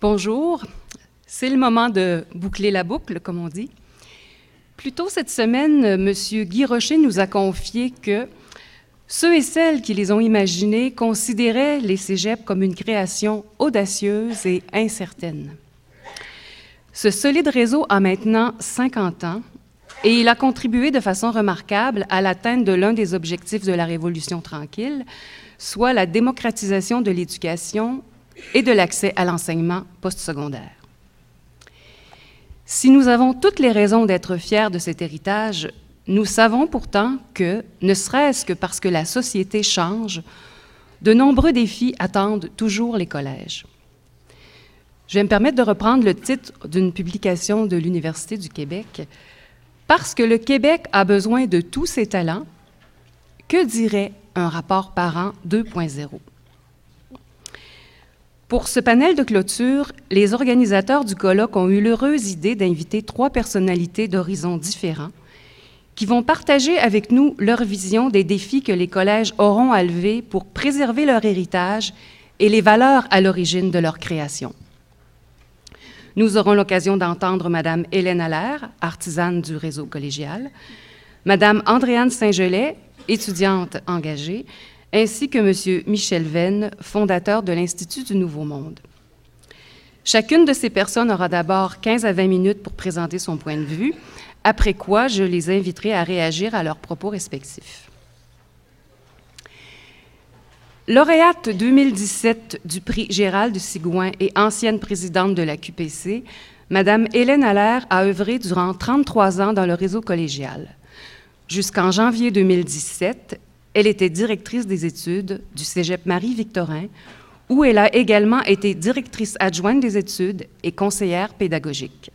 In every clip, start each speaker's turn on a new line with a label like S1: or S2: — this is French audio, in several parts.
S1: Bonjour, c'est le moment de boucler la boucle, comme on dit. Plus tôt cette semaine, M. Guy Rocher nous a confié que ceux et celles qui les ont imaginés considéraient les cégeps comme une création audacieuse et incertaine. Ce solide réseau a maintenant 50 ans et il a contribué de façon remarquable à l'atteinte de l'un des objectifs de la Révolution tranquille, soit la démocratisation de l'éducation et de l'accès à l'enseignement postsecondaire. Si nous avons toutes les raisons d'être fiers de cet héritage, nous savons pourtant que, ne serait-ce que parce que la société change, de nombreux défis attendent toujours les collèges. Je vais me permettre de reprendre le titre d'une publication de l'Université du Québec. Parce que le Québec a besoin de tous ses talents, que dirait un rapport parent 2.0? Pour ce panel de clôture, les organisateurs du colloque ont eu l'heureuse idée d'inviter trois personnalités d'horizons différents qui vont partager avec nous leur vision des défis que les collèges auront à lever pour préserver leur héritage et les valeurs à l'origine de leur création. Nous aurons l'occasion d'entendre Mme Hélène Allaire, artisane du réseau collégial, Mme Andréane Saint-Gelais, étudiante engagée, ainsi que M. Michel Venn, fondateur de l'Institut du Nouveau Monde. Chacune de ces personnes aura d'abord 15 à 20 minutes pour présenter son point de vue, après quoi je les inviterai à réagir à leurs propos respectifs. Lauréate 2017 du prix Gérald de Sigouin et ancienne présidente de la QPC, Madame Hélène Allaire a œuvré durant 33 ans dans le réseau collégial. Jusqu'en janvier 2017, elle était directrice des études du Cégep Marie-Victorin, où elle a également été directrice adjointe des études et conseillère pédagogique.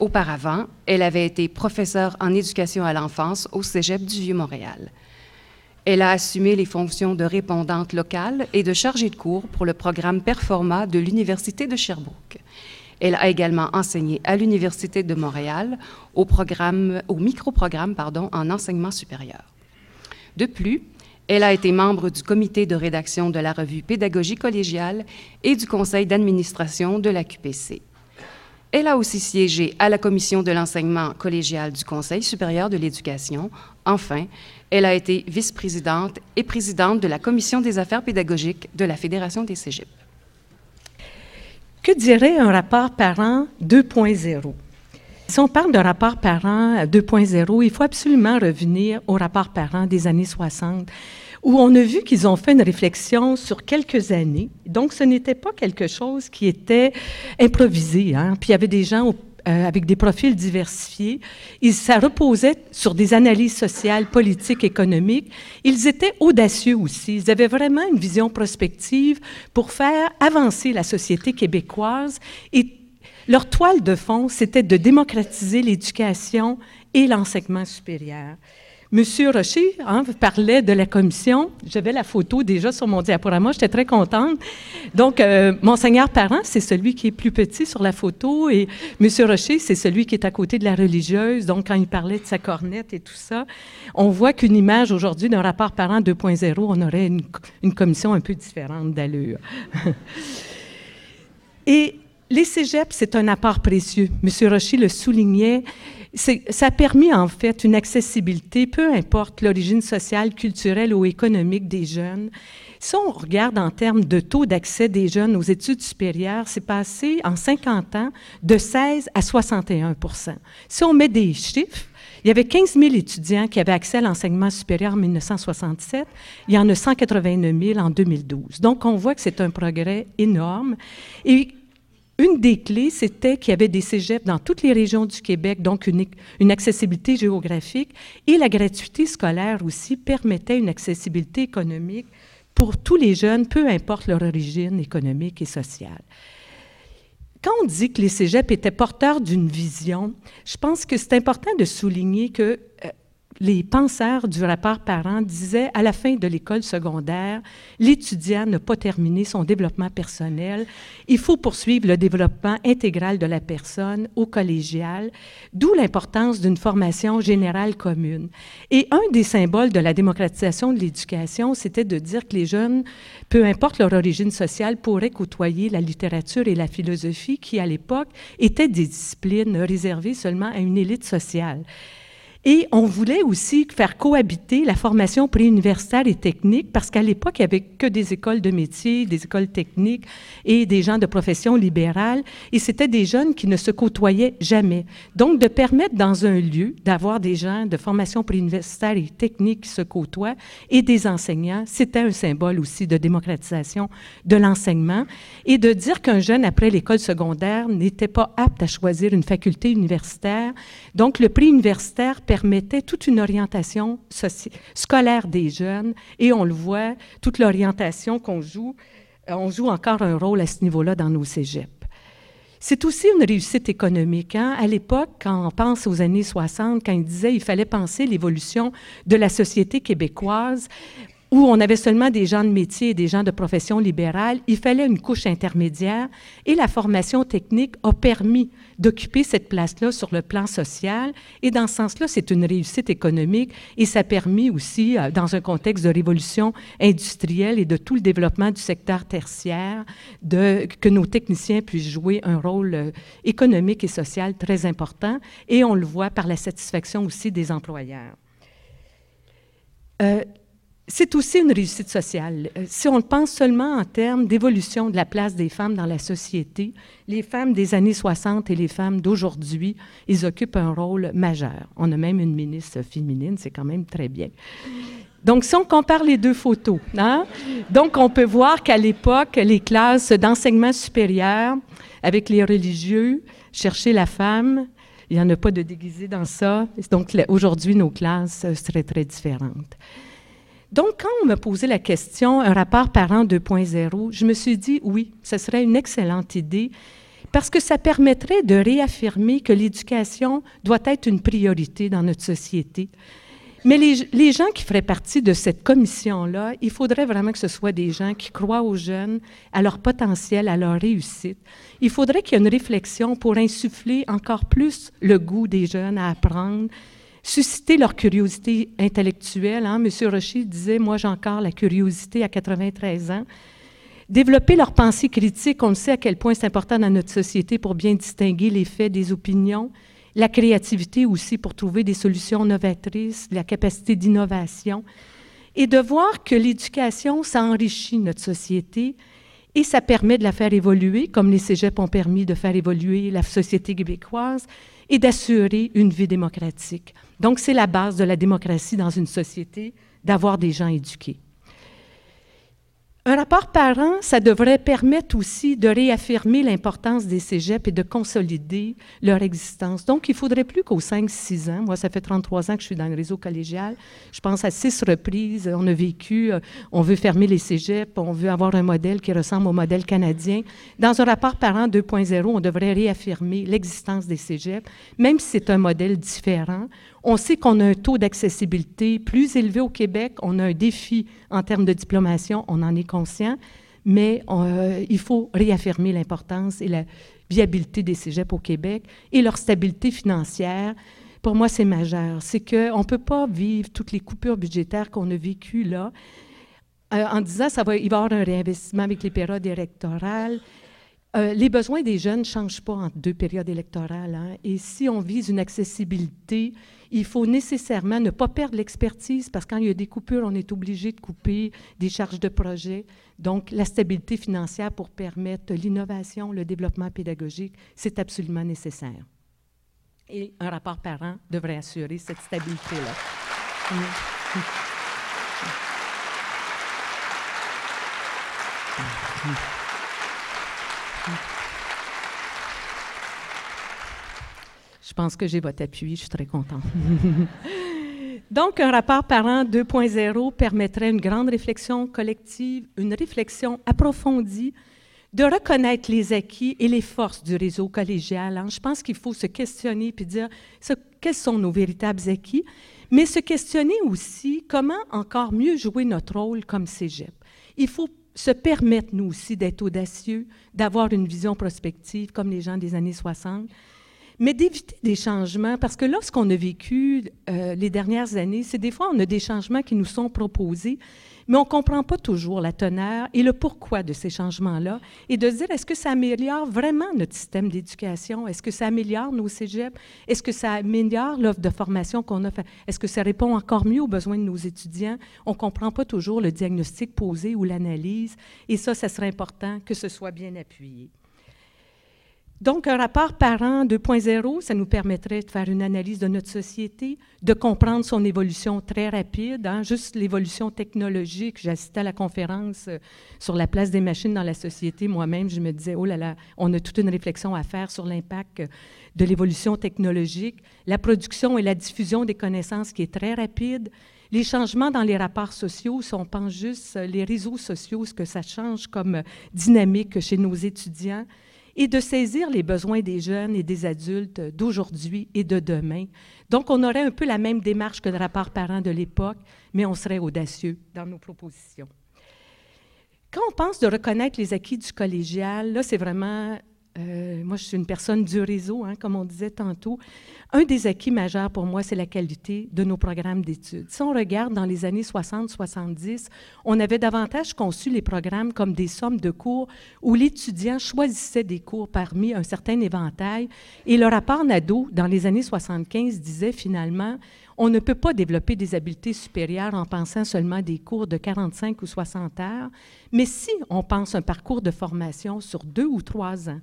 S1: Auparavant, elle avait été professeure en éducation à l'enfance au Cégep du Vieux-Montréal. Elle a assumé les fonctions de répondante locale et de chargée de cours pour le programme Performa de l'Université de Sherbrooke. Elle a également enseigné à l'Université de Montréal au, programme, en enseignement supérieur. De plus, elle a été membre du comité de rédaction de la revue Pédagogie collégiale et du conseil d'administration de la QPC. Elle a aussi siégé à la commission de l'enseignement collégial du Conseil supérieur de l'éducation. Enfin, elle a été vice-présidente et présidente de la commission des affaires pédagogiques de la Fédération des cégeps.
S2: Que dirait un rapport parent 2.0? Si on parle de rapport parent 2.0, il faut absolument revenir au rapport parent des années 60, où on a vu qu'ils ont fait une réflexion sur quelques années. Donc, ce n'était pas quelque chose qui était improvisé. Hein? Puis il y avait des gens euh, avec des profils diversifiés. Ils, ça reposait sur des analyses sociales, politiques, économiques. Ils étaient audacieux aussi. Ils avaient vraiment une vision prospective pour faire avancer la société québécoise et leur toile de fond, c'était de démocratiser l'éducation et l'enseignement supérieur. Monsieur Rocher hein, parlait de la commission. J'avais la photo déjà sur mon diaporama. J'étais très contente. Donc, euh, Monseigneur Parent, c'est celui qui est plus petit sur la photo et Monsieur Rocher, c'est celui qui est à côté de la religieuse. Donc, quand il parlait de sa cornette et tout ça, on voit qu'une image aujourd'hui d'un rapport parent 2.0, on aurait une, une commission un peu différente d'allure. et les cégeps, c'est un apport précieux. M. Rocher le soulignait. Ça a permis, en fait, une accessibilité, peu importe l'origine sociale, culturelle ou économique des jeunes. Si on regarde en termes de taux d'accès des jeunes aux études supérieures, c'est passé en 50 ans de 16 à 61 Si on met des chiffres, il y avait 15 000 étudiants qui avaient accès à l'enseignement supérieur en 1967. Il y en a 189 000 en 2012. Donc, on voit que c'est un progrès énorme. Et une des clés, c'était qu'il y avait des cégeps dans toutes les régions du Québec, donc une, accessibilité géographique, et la gratuité scolaire aussi permettait une accessibilité économique pour tous les jeunes, peu importe leur origine économique et sociale. Quand on dit que les cégeps étaient porteurs d'une vision, je pense que c'est important de souligner que euh, les penseurs du rapport parent disaient à la fin de l'école secondaire, l'étudiant n'a pas terminé son développement personnel. Il faut poursuivre le développement intégral de la personne au collégial, d'où l'importance d'une formation générale commune. Et un des symboles de la démocratisation de l'éducation, c'était de dire que les jeunes, peu importe leur origine sociale, pourraient côtoyer la littérature et la philosophie qui, à l'époque, étaient des disciplines réservées seulement à une élite sociale. Et on voulait aussi faire cohabiter la formation préuniversitaire et technique, parce qu'à l'époque, il n'y avait que des écoles de métiers, des écoles techniques et des gens de profession libérale, et c'était des jeunes qui ne se côtoyaient jamais. Donc, de permettre dans un lieu d'avoir des gens de formation préuniversitaire et technique qui se côtoient et des enseignants, c'était un symbole aussi de démocratisation de l'enseignement, et de dire qu'un jeune, après l'école secondaire, n'était pas apte à choisir une faculté universitaire. Donc, le prix universitaire permettait toute une orientation scolaire des jeunes et on le voit, toute l'orientation qu'on joue, euh, on joue encore un rôle à ce niveau-là dans nos cégeps. C'est aussi une réussite économique. Hein. À l'époque, quand on pense aux années 60, quand il disait qu'il fallait penser l'évolution de la société québécoise, où on avait seulement des gens de métier et des gens de profession libérale, il fallait une couche intermédiaire et la formation technique a permis d'occuper cette place-là sur le plan social. Et dans ce sens-là, c'est une réussite économique et ça a permis aussi, euh, dans un contexte de révolution industrielle et de tout le développement du secteur tertiaire, que nos techniciens puissent jouer un rôle euh, économique et social très important. Et on le voit par la satisfaction aussi des employeurs. Euh, c'est aussi une réussite sociale. Euh, si on pense seulement en termes d'évolution de la place des femmes dans la société, les femmes des années 60 et les femmes d'aujourd'hui, ils occupent un rôle majeur. On a même une ministre féminine, c'est quand même très bien. Donc, si on compare les deux photos, hein, donc on peut voir qu'à l'époque, les classes d'enseignement supérieur, avec les religieux, chercher la femme, il n'y en a pas de déguisé dans ça. Donc, aujourd'hui, nos classes seraient très différentes. Donc, quand on m'a posé la question, un rapport parent 2.0, je me suis dit oui, ce serait une excellente idée parce que ça permettrait de réaffirmer que l'éducation doit être une priorité dans notre société. Mais les, gens qui feraient partie de cette commission-là, il faudrait vraiment que ce soit des gens qui croient aux jeunes, à leur potentiel, à leur réussite. Il faudrait qu'il y ait une réflexion pour insuffler encore plus le goût des jeunes à apprendre, susciter leur curiosité intellectuelle. Hein. M. Rocher disait, moi j'ai encore la curiosité à 93 ans. Développer leur pensée critique, on le sait à quel point c'est important dans notre société pour bien distinguer les faits des opinions. La créativité aussi pour trouver des solutions novatrices, la capacité d'innovation. Et de voir que l'éducation, ça enrichit notre société et ça permet de la faire évoluer, comme les cégeps ont permis de faire évoluer la société québécoise, et d'assurer une vie démocratique. Donc, c'est la base de la démocratie dans une société, d'avoir des gens éduqués. Un rapport parent, ça devrait permettre aussi de réaffirmer l'importance des cégeps et de consolider leur existence. Donc, il faudrait plus qu'aux 5-6 ans, moi, ça fait 33 ans que je suis dans le réseau collégial, je pense à six reprises, on a vécu, euh, on veut fermer les cégeps, on veut avoir un modèle qui ressemble au modèle canadien. Dans un rapport parent 2.0, on devrait réaffirmer l'existence des cégeps, même si c'est un modèle différent. On sait qu'on a un taux d'accessibilité plus élevé au Québec. On a un défi en termes de diplomation, on en est conscient, mais euh, il faut réaffirmer l'importance et la viabilité des cégeps au Québec et leur stabilité financière. Pour moi, c'est majeur. C'est qu'on ne peut pas vivre toutes les coupures budgétaires qu'on a vécues là euh, en disant ça va, va y avoir un réinvestissement avec les périodes électorales. Euh, les besoins des jeunes ne changent pas entre deux périodes électorales. Hein. Et si on vise une accessibilité il faut nécessairement ne pas perdre l'expertise parce que quand il y a des coupures, on est obligé de couper des charges de projet. Donc, la stabilité financière pour permettre l'innovation, le développement pédagogique, c'est absolument nécessaire. Et un rapport parent devrait assurer cette stabilité-là. Je pense que j'ai votre appui, je suis très contente. Donc, un rapport parent 2.0 permettrait une grande réflexion collective, une réflexion approfondie de reconnaître les acquis et les forces du réseau collégial. Hein. Je pense qu'il faut se questionner puis dire quels sont nos véritables acquis, mais se questionner aussi comment encore mieux jouer notre rôle comme cégep. Il faut se permettre, nous aussi, d'être audacieux, d'avoir une vision prospective comme les gens des années 60, mais d'éviter des changements, parce que lorsqu'on a vécu euh, les dernières années, c'est des fois, on a des changements qui nous sont proposés, mais on ne comprend pas toujours la teneur et le pourquoi de ces changements-là, et de dire, est-ce que ça améliore vraiment notre système d'éducation? Est-ce que ça améliore nos cégeps? Est-ce que ça améliore l'offre de formation qu'on a fait? Est-ce que ça répond encore mieux aux besoins de nos étudiants? On ne comprend pas toujours le diagnostic posé ou l'analyse, et ça, ça serait important que ce soit bien appuyé. Donc, un rapport parent 2.0, ça nous permettrait de faire une analyse de notre société, de comprendre son évolution très rapide, hein, juste l'évolution technologique. J'assistais à la conférence euh, sur la place des machines dans la société. Moi-même, je me disais, oh là là, on a toute une réflexion à faire sur l'impact euh, de l'évolution technologique, la production et la diffusion des connaissances qui est très rapide, les changements dans les rapports sociaux, si on pense juste euh, les réseaux sociaux, ce que ça change comme dynamique chez nos étudiants, et de saisir les besoins des jeunes et des adultes d'aujourd'hui et de demain. Donc, on aurait un peu la même démarche que le rapport parent de l'époque, mais on serait audacieux dans nos propositions. Quand on pense de reconnaître les acquis du collégial, là, c'est vraiment euh, moi, je suis une personne du réseau, hein, comme on disait tantôt. Un des acquis majeurs pour moi, c'est la qualité de nos programmes d'études. Si on regarde dans les années 60-70, on avait davantage conçu les programmes comme des sommes de cours où l'étudiant choisissait des cours parmi un certain éventail. Et le rapport Nadeau, dans les années 75, disait finalement, on ne peut pas développer des habiletés supérieures en pensant seulement des cours de 45 ou 60 heures, mais si on pense un parcours de formation sur deux ou trois ans,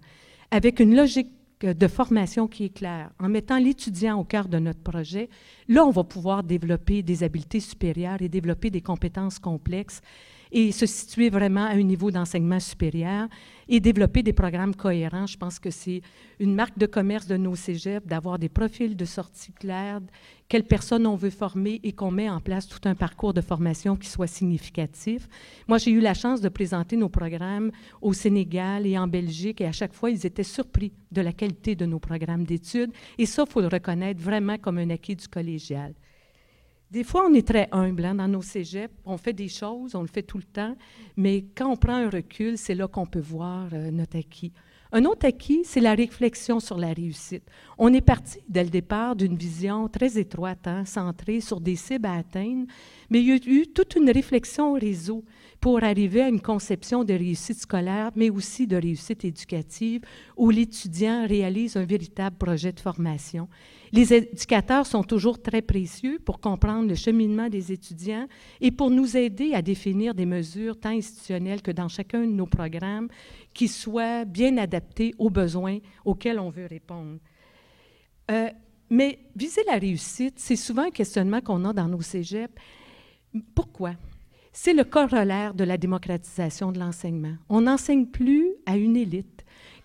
S2: avec une logique de formation qui est claire, en mettant l'étudiant au cœur de notre projet, là, on va pouvoir développer des habiletés supérieures et développer des compétences complexes et se situer vraiment à un niveau d'enseignement supérieur et développer des programmes cohérents. Je pense que c'est une marque de commerce de nos cégeps d'avoir des profils de sortie clairs, quelles personnes on veut former et qu'on met en place tout un parcours de formation qui soit significatif. Moi, j'ai eu la chance de présenter nos programmes au Sénégal et en Belgique et à chaque fois, ils étaient surpris de la qualité de nos programmes d'études et ça, il faut le reconnaître vraiment comme un acquis du collégial. Des fois, on est très humble hein, dans nos cégeps. On fait des choses, on le fait tout le temps, mais quand on prend un recul, c'est là qu'on peut voir euh, notre acquis. Un autre acquis, c'est la réflexion sur la réussite. On est parti dès le départ d'une vision très étroite, hein, centrée sur des cibles à atteindre, mais il y a eu toute une réflexion au réseau pour arriver à une conception de réussite scolaire, mais aussi de réussite éducative, où l'étudiant réalise un véritable projet de formation. Les éducateurs sont toujours très précieux pour comprendre le cheminement des étudiants et pour nous aider à définir des mesures tant institutionnelles que dans chacun de nos programmes qui soient bien adaptés aux besoins auxquels on veut répondre. Euh, mais viser la réussite, c'est souvent un questionnement qu'on a dans nos cégeps. Pourquoi? C'est le corollaire de la démocratisation de l'enseignement. On n'enseigne plus à une élite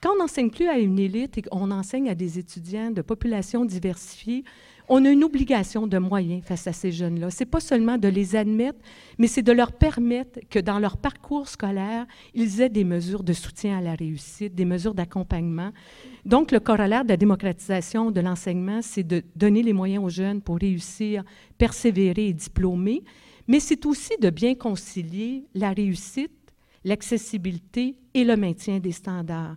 S2: quand on n'enseigne plus à une élite et qu'on enseigne à des étudiants de populations diversifiées, on a une obligation de moyens face à ces jeunes-là. Ce n'est pas seulement de les admettre, mais c'est de leur permettre que dans leur parcours scolaire, ils aient des mesures de soutien à la réussite, des mesures d'accompagnement. Donc, le corollaire de la démocratisation de l'enseignement, c'est de donner les moyens aux jeunes pour réussir, persévérer et diplômer, mais c'est aussi de bien concilier la réussite, l'accessibilité et le maintien des standards.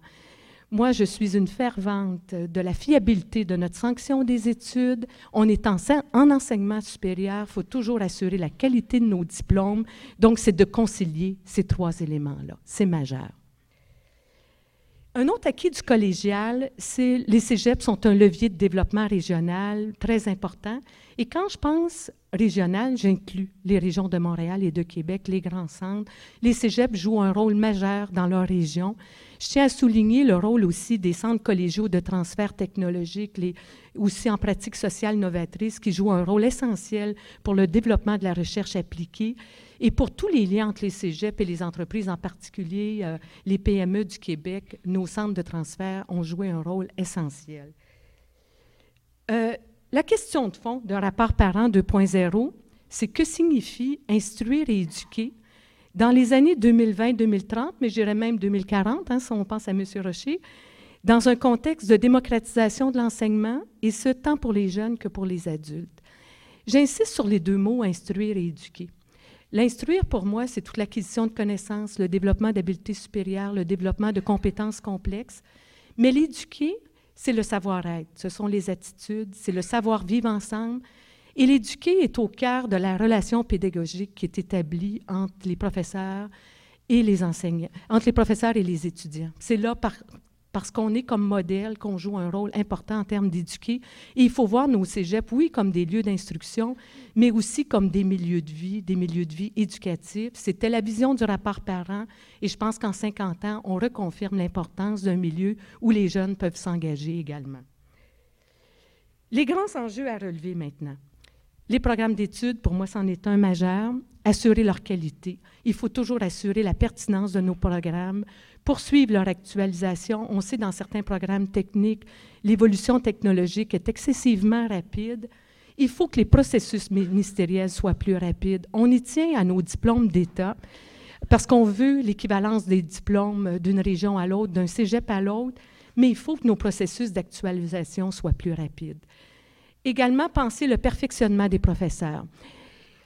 S2: Moi, je suis une fervente de la fiabilité de notre sanction des études. On est en, enseignement supérieur, il faut toujours assurer la qualité de nos diplômes. Donc, c'est de concilier ces trois éléments-là. C'est majeur. Un autre acquis du collégial, c'est les cégeps sont un levier de développement régional très important. Et quand je pense régional, j'inclus les régions de Montréal et de Québec, les grands centres. Les cégeps jouent un rôle majeur dans leur région. Je tiens à souligner le rôle aussi des centres collégiaux de transfert technologique, aussi en pratique sociale novatrice, qui jouent un rôle essentiel pour le développement de la recherche appliquée et pour tous les liens entre les cégeps et les entreprises, en particulier euh, les PME du Québec. Nos centres de transfert ont joué un rôle essentiel. Euh, la question de fond d'un rapport parent 2.0, c'est que signifie instruire et éduquer Dans les années 2020-2030, mais je dirais même 2040, hein, si on pense à M. Rocher, dans un contexte de démocratisation de l'enseignement, et ce tant pour les jeunes que pour les adultes. J'insiste sur les deux mots instruire et éduquer. L'instruire, pour moi, c'est toute l'acquisition de connaissances, le développement d'habiletés supérieures, le développement de compétences complexes. Mais l'éduquer, c'est le savoir-être, ce sont les attitudes, c'est le savoir-vivre ensemble. Et l'éduquer est au cœur de la relation pédagogique qui est établie entre les professeurs et les enseignants, entre les professeurs et les étudiants. C'est là, par, parce qu'on est comme modèle, qu'on joue un rôle important en termes d'éduquer. Et il faut voir nos cégeps, oui, comme des lieux d'instruction, mais aussi comme des milieux de vie, des milieux de vie éducatifs. C'était la vision du rapport parent, et je pense qu'en 50 ans, on reconfirme l'importance d'un milieu où les jeunes peuvent s'engager également. Les grands enjeux à relever maintenant. Les programmes d'études, pour moi, c'en est un majeur. Assurer leur qualité. Il faut toujours assurer la pertinence de nos programmes, poursuivre leur actualisation. On sait dans certains programmes techniques, l'évolution technologique est excessivement rapide. Il faut que les processus ministériels soient plus rapides. On y tient à nos diplômes d'État parce qu'on veut l'équivalence des diplômes d'une région à l'autre, d'un cégep à l'autre, mais il faut que nos processus d'actualisation soient plus rapides. Également, penser le perfectionnement des professeurs.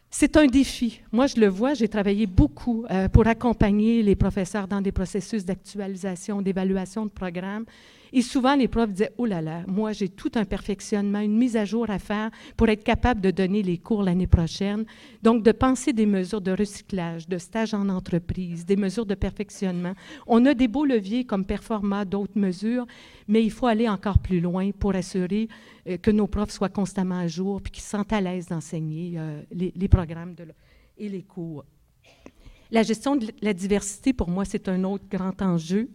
S2: C'est un défi. Moi, je le vois, j'ai travaillé beaucoup euh, pour accompagner les professeurs dans des processus d'actualisation, d'évaluation de programmes. Et souvent, les profs disaient, oh là là, moi, j'ai tout un perfectionnement, une mise à jour à faire pour être capable de donner les cours l'année prochaine. Donc, de penser des mesures de recyclage, de stage en entreprise, des mesures de perfectionnement. On a des beaux leviers comme Performa, d'autres mesures, mais il faut aller encore plus loin pour assurer euh, que nos profs soient constamment à jour et qu'ils se sentent à l'aise d'enseigner euh, les, programmes et les cours. La gestion de la diversité, pour moi, c'est un autre grand enjeu.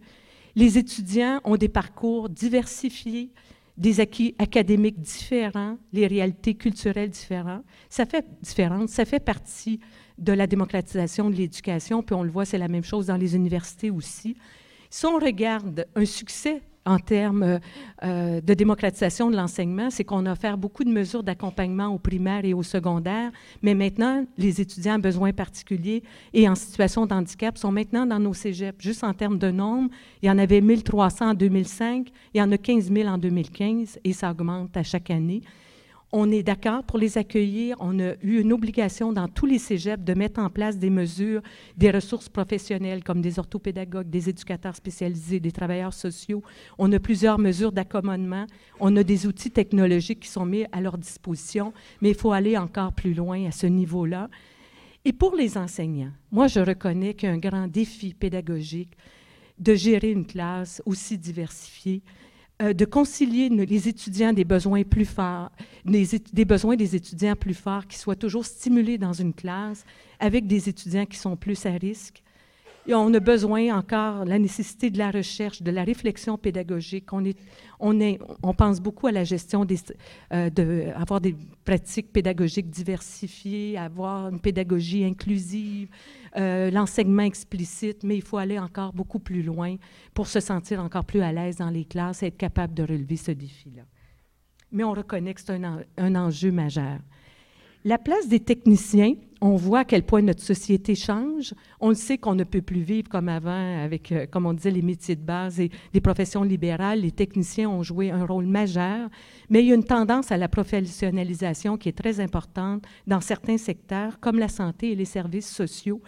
S2: Les étudiants ont des parcours diversifiés, des acquis académiques différents, les réalités culturelles différentes. Ça fait. Ça fait partie de la démocratisation de l'éducation, puis on le voit, c'est la même chose dans les universités aussi. Si on regarde un succès en termes euh, de démocratisation de l'enseignement, c'est qu'on a offert beaucoup de mesures d'accompagnement au primaire et au secondaire, mais maintenant, les étudiants à besoins particuliers et en situation de handicap sont maintenant dans nos cégeps. Juste en termes de nombre, il y en avait 1300 en 2005, il y en a 15 000 en 2015 et ça augmente à chaque année. On est d'accord pour les accueillir. On a eu une obligation dans tous les cégeps de mettre en place des mesures, des ressources professionnelles comme des orthopédagogues, des éducateurs spécialisés, des travailleurs sociaux. On a plusieurs mesures d'accommodement. On a des outils technologiques qui sont mis à leur disposition, mais il faut aller encore plus loin à ce niveau-là. Et pour les enseignants, moi, je reconnais qu'il y a un grand défi pédagogique de gérer une classe aussi diversifiée, euh, de concilier les étudiants des besoins plus forts, des besoins des étudiants plus forts qui soient toujours stimulés dans une classe avec des étudiants qui sont plus à risque on a besoin encore la nécessité de la recherche, de la réflexion pédagogique. On, pense beaucoup à la gestion des, euh, de, avoir des pratiques pédagogiques diversifiées, avoir une pédagogie inclusive, euh, l'enseignement explicite, mais il faut aller encore beaucoup plus loin pour se sentir encore plus à l'aise dans les classes et être capable de relever ce défi-là. Mais on reconnaît que c'est un enjeu majeur. La place des techniciens, on voit à quel point notre société change. On le sait qu'on ne peut plus vivre comme avant avec, euh, comme on disait, les métiers de base et les professions libérales. Les techniciens ont joué un rôle majeur, mais il y a une tendance à la professionnalisation qui est très importante dans certains secteurs, comme la santé et les services sociaux.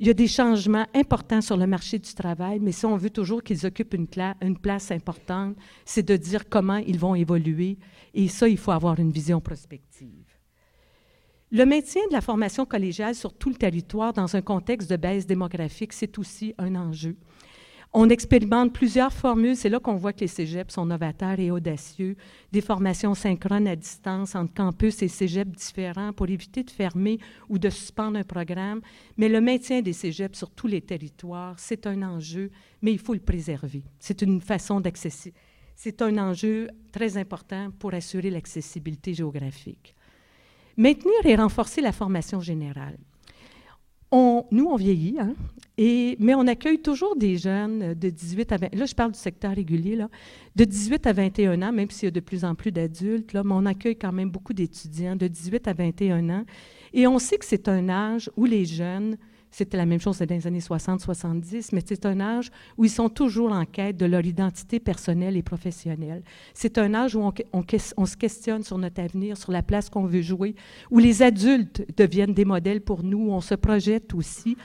S2: Il y a des changements importants sur le marché du travail, mais si on veut toujours qu'ils occupent une, une place importante, c'est de dire comment ils vont évoluer. Et ça, il faut avoir une vision prospective. Le maintien de la formation collégiale sur tout le territoire dans un contexte de baisse démographique, c'est aussi un enjeu. On expérimente plusieurs formules. C'est là qu'on voit que les cégeps sont novateurs et audacieux. Des formations synchrones à distance entre campus et cégeps différents pour éviter de fermer ou de suspendre un programme. Mais le maintien des cégeps sur tous les territoires, c'est un enjeu, mais il faut le préserver. C'est une façon d'accéder. C'est un enjeu très important pour assurer l'accessibilité géographique. Maintenir et renforcer la formation générale. Nous, on vieillit, hein, mais on accueille toujours des jeunes de 18 à 20 Là, je parle du secteur régulier, de 18 à 21 ans, même s'il y a de plus en plus d'adultes, mais on accueille quand même beaucoup d'étudiants de 18 à 21 ans. Et on sait que c'est un âge où les jeunes c'était la même chose dans les années 60-70, mais c'est un âge où ils sont toujours en quête de leur identité personnelle et professionnelle. C'est un âge où on, on, se questionne sur notre avenir, sur la place qu'on veut jouer, où les adultes deviennent des modèles pour nous, on se projette aussi.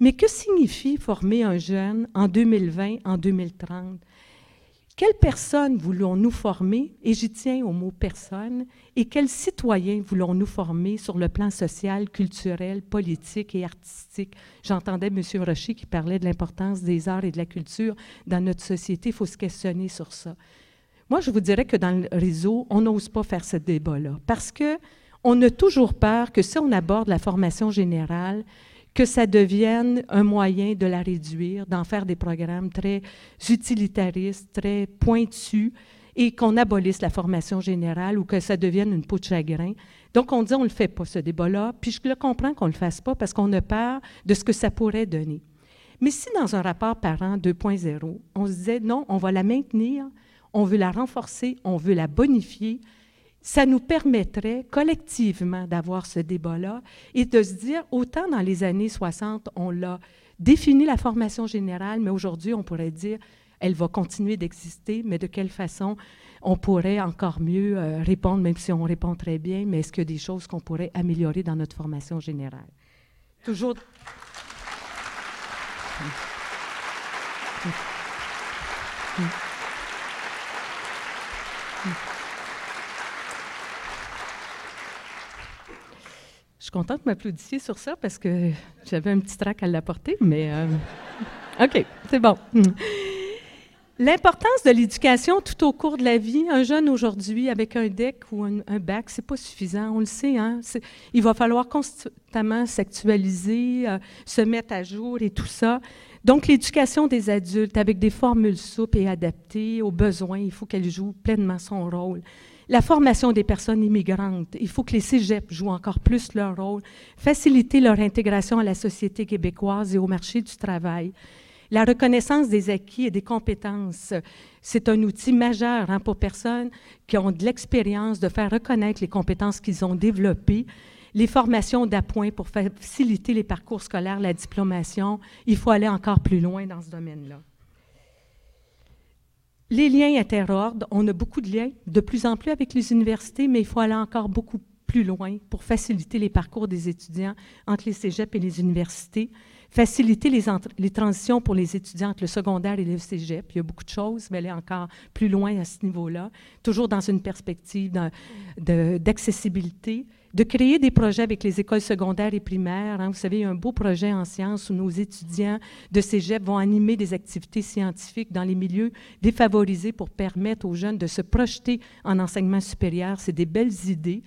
S2: Mais que signifie former un jeune en 2020, en 2030? Quelles personnes voulons-nous former, et j'y tiens au mot personne, et quels citoyens voulons-nous former sur le plan social, culturel, politique et artistique? J'entendais M. Rocher qui parlait de l'importance des arts et de la culture dans notre société. Il faut se questionner sur ça. Moi, je vous dirais que dans le réseau, on n'ose pas faire ce débat-là parce que on a toujours peur que si on aborde la formation générale, que ça devienne un moyen de la réduire, d'en faire des programmes très utilitaristes, très pointus, et qu'on abolisse la formation générale ou que ça devienne une peau de chagrin. Donc, on dit on ne le fait pas, ce débat-là, puis je le comprends qu'on ne le fasse pas parce qu'on a peur de ce que ça pourrait donner. Mais si dans un rapport parent 2.0, on se disait non, on va la maintenir, on veut la renforcer, on veut la bonifier, ça nous permettrait collectivement d'avoir ce débat-là et de se dire, autant dans les années 60, on l'a défini la formation générale, mais aujourd'hui, on pourrait dire, elle va continuer d'exister, mais de quelle façon on pourrait encore mieux euh, répondre, même si on répond très bien, mais est-ce qu'il y a des choses qu'on pourrait améliorer dans notre formation générale? Toujours. Je suis contente de m'applaudissiez sur ça parce que j'avais un petit trac à l'apporter, mais euh, OK, c'est bon. L'importance de l'éducation tout au cours de la vie. Un jeune aujourd'hui avec un DEC ou un, un bac, c'est pas suffisant. On le sait. Hein? Il va falloir constamment s'actualiser, euh, se mettre à jour et tout ça. Donc, l'éducation des adultes avec des formules souples et adaptées aux besoins, il faut qu'elle joue pleinement son rôle. La formation des personnes immigrantes, il faut que les cégeps jouent encore plus leur rôle, faciliter leur intégration à la société québécoise et au marché du travail. La reconnaissance des acquis et des compétences, c'est un outil majeur hein, pour personnes qui ont de l'expérience de faire reconnaître les compétences qu'ils ont développées. Les formations d'appoint pour faciliter les parcours scolaires, la diplomation, il faut aller encore plus loin dans ce domaine-là. Les liens interordres, on a beaucoup de liens, de plus en plus avec les universités, mais il faut aller encore beaucoup plus loin pour faciliter les parcours des étudiants entre les cégeps et les universités, faciliter les, les, transitions pour les étudiants entre le secondaire et le cégep. Il y a beaucoup de choses, mais aller encore plus loin à ce niveau-là, toujours dans une perspective d'accessibilité de créer des projets avec les écoles secondaires et primaires. Hein. Vous savez, il y a un beau projet en sciences où nos étudiants de cégep vont animer des activités scientifiques dans les milieux défavorisés pour permettre aux jeunes de se projeter en enseignement supérieur. C'est des belles idées.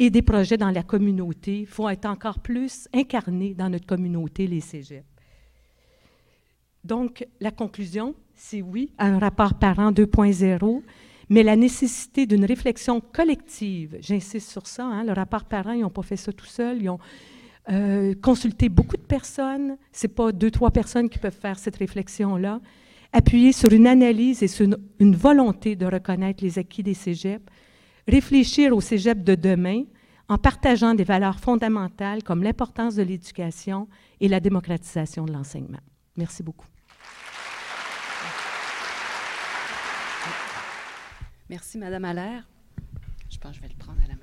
S2: Et des projets dans la communauté. Faut être encore plus incarnés dans notre communauté, les cégeps. Donc, la conclusion, c'est oui un rapport parent 2.0 mais la nécessité d'une réflexion collective, j'insiste sur ça, hein, le rapport parent, ils n'ont pas fait ça tout seuls, ils ont euh, consulté beaucoup de personnes, ce n'est pas deux, trois personnes qui peuvent faire cette réflexion-là, appuyer sur une analyse et sur une, volonté de reconnaître les acquis des cégeps, réfléchir au cégep de demain en partageant des valeurs fondamentales comme l'importance de l'éducation et la démocratisation de l'enseignement. Merci beaucoup.
S1: Merci, Madame Allaire. Je pense que je vais le prendre à la main.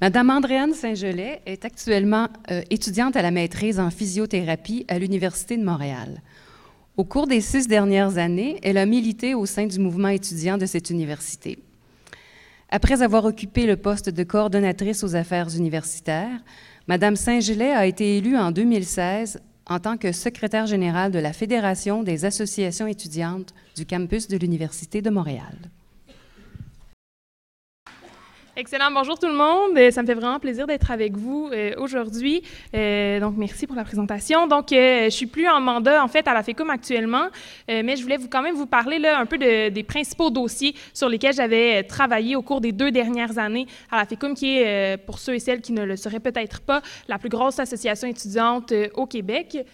S1: Madame Andréane Saint-Gelais est actuellement euh, étudiante à la maîtrise en physiothérapie à l'Université de Montréal. Au cours des six dernières années, elle a milité au sein du mouvement étudiant de cette université. Après avoir occupé le poste de coordonnatrice aux affaires universitaires, Madame Saint-Gelais a été élue en 2016 en tant que secrétaire générale de la Fédération des associations étudiantes du campus de l'Université de Montréal.
S3: Excellent. Bonjour tout le monde. Euh, ça me fait vraiment plaisir d'être avec vous euh, aujourd'hui. Euh, donc, merci pour la présentation. Donc, je suis plus en mandat, en fait, à la FECUM actuellement, mais je voulais vous, quand même vous parler là, un peu de, des principaux dossiers sur lesquels j'avais travaillé au cours des deux dernières années à la FECUM, qui est, pour ceux et celles qui ne le seraient peut-être pas, la plus grosse association étudiante au Québec.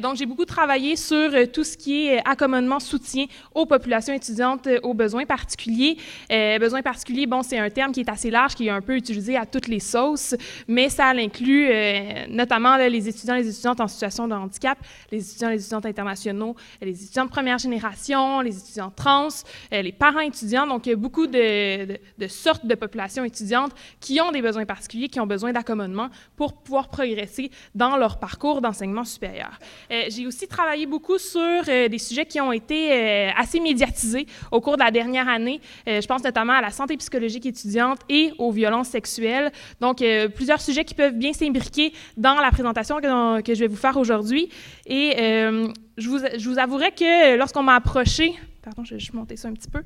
S3: Donc, j'ai beaucoup travaillé sur tout ce qui est accommodement, soutien aux populations étudiantes aux besoins particuliers. besoins particuliers, bon, c'est un terme qui est assez large qui est un peu utilisé à toutes les sauces, mais ça inclut euh, notamment les étudiants les étudiantes en situation de handicap, les étudiants les étudiantes internationaux, les étudiants de première génération, les étudiants trans, euh, les parents étudiants. Donc, il y a beaucoup de, de, sortes de populations étudiantes qui ont des besoins particuliers, qui ont besoin d'accommodement pour pouvoir progresser dans leur parcours d'enseignement supérieur. Euh, j'ai aussi travaillé beaucoup sur des sujets qui ont été assez médiatisés au cours de la dernière année. je pense notamment à la santé psychologique étudiante et aux violences sexuelles. Donc, plusieurs sujets qui peuvent bien s'imbriquer dans la présentation que, je vais vous faire aujourd'hui. Et euh, je, vous, je, avouerai que lorsqu'on m'a approché, pardon, je vais juste monter ça un petit peu,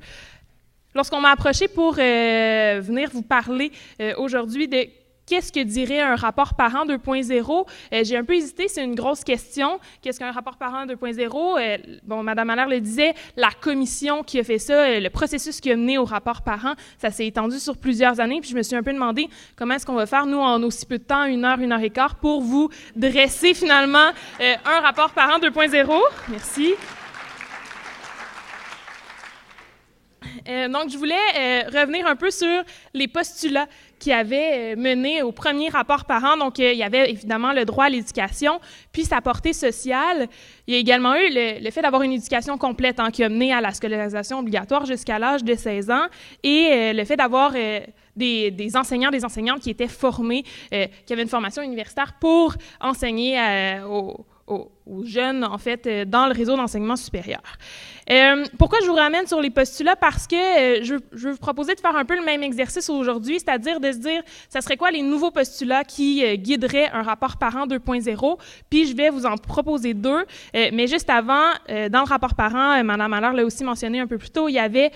S3: lorsqu'on m'a approché pour euh, venir vous parler euh, aujourd'hui de Qu'est-ce que dirait un rapport parent 2.0? Euh, j'ai un peu hésité, c'est une grosse question. Qu'est-ce qu'un rapport parent 2.0? Euh, bon, Mme Allaire le disait, la commission qui a fait ça, euh, le processus qui a mené au rapport parent, ça s'est étendu sur plusieurs années. Puis je me suis un peu demandé comment est-ce qu'on va faire, nous, en aussi peu de temps, une heure, une heure et quart, pour vous dresser finalement un rapport parent 2.0. Merci. donc, je voulais revenir un peu sur les postulats qui avait euh, mené au premier rapport par an. Donc, euh, il y avait évidemment le droit à l'éducation, puis sa portée sociale. Il y a également eu le, fait d'avoir une éducation complète hein, qui a mené à la scolarisation obligatoire jusqu'à l'âge de 16 ans et euh, le fait d'avoir des, enseignants, des enseignantes qui étaient formés, qui avaient une formation universitaire pour enseigner aux, jeunes, en fait, dans le réseau d'enseignement supérieur. Euh, pourquoi je vous ramène sur les postulats? Parce que euh, je, je, veux vous proposer de faire un peu le même exercice aujourd'hui, c'est-à-dire de se dire, ça serait quoi les nouveaux postulats qui euh, guideraient un rapport parent 2.0? Puis je vais vous en proposer deux. mais juste avant, dans le rapport parent, Mme Malheur l'a aussi mentionné un peu plus tôt, il y avait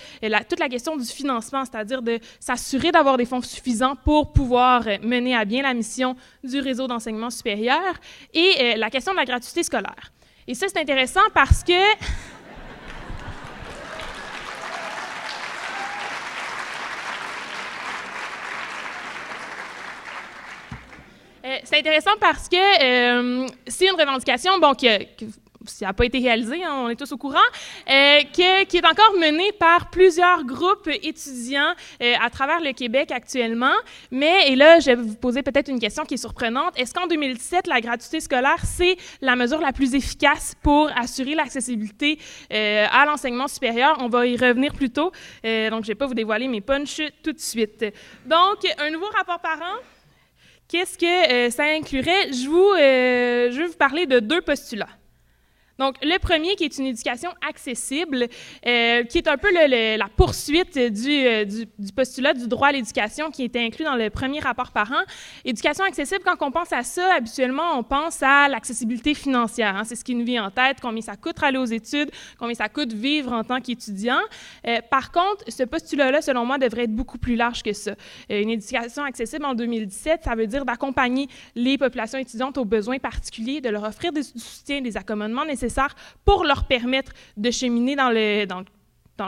S3: toute la question du financement, c'est-à-dire de s'assurer d'avoir des fonds suffisants pour pouvoir mener à bien la mission du réseau d'enseignement supérieur et la question de la gratuité scolaire. Et ça, c'est intéressant parce que Euh, c'est intéressant parce que euh, c'est une revendication bon, qui, ça n'a pas été réalisé, hein, on est tous au courant, euh, qui est encore menée par plusieurs groupes étudiants à travers le Québec actuellement. Mais, et là, je vais vous poser peut-être une question qui est surprenante. Est-ce qu'en 2017, la gratuité scolaire, c'est la mesure la plus efficace pour assurer l'accessibilité à l'enseignement supérieur? On va y revenir plus tôt. donc, je ne vais pas vous dévoiler mes punches tout de suite. Donc, un nouveau rapport par an. Qu'est-ce que euh, ça inclurait? Je, vous, euh, je vais vous parler de deux postulats. Donc, le premier, qui est une éducation accessible, euh, qui est un peu la poursuite euh, du, du, postulat du droit à l'éducation qui était inclus dans le premier rapport par an. Éducation accessible, quand on pense à ça, habituellement, on pense à l'accessibilité financière. Hein. c'est ce qui nous vient en tête, combien ça coûte aller aux études, combien ça coûte vivre en tant qu'étudiant. Euh, par contre, ce postulat-là, selon moi, devrait être beaucoup plus large que ça. une éducation accessible en 2017, ça veut dire d'accompagner les populations étudiantes aux besoins particuliers, de leur offrir des soutiens, des accommodements nécessaires pour leur permettre de cheminer dans le, dans,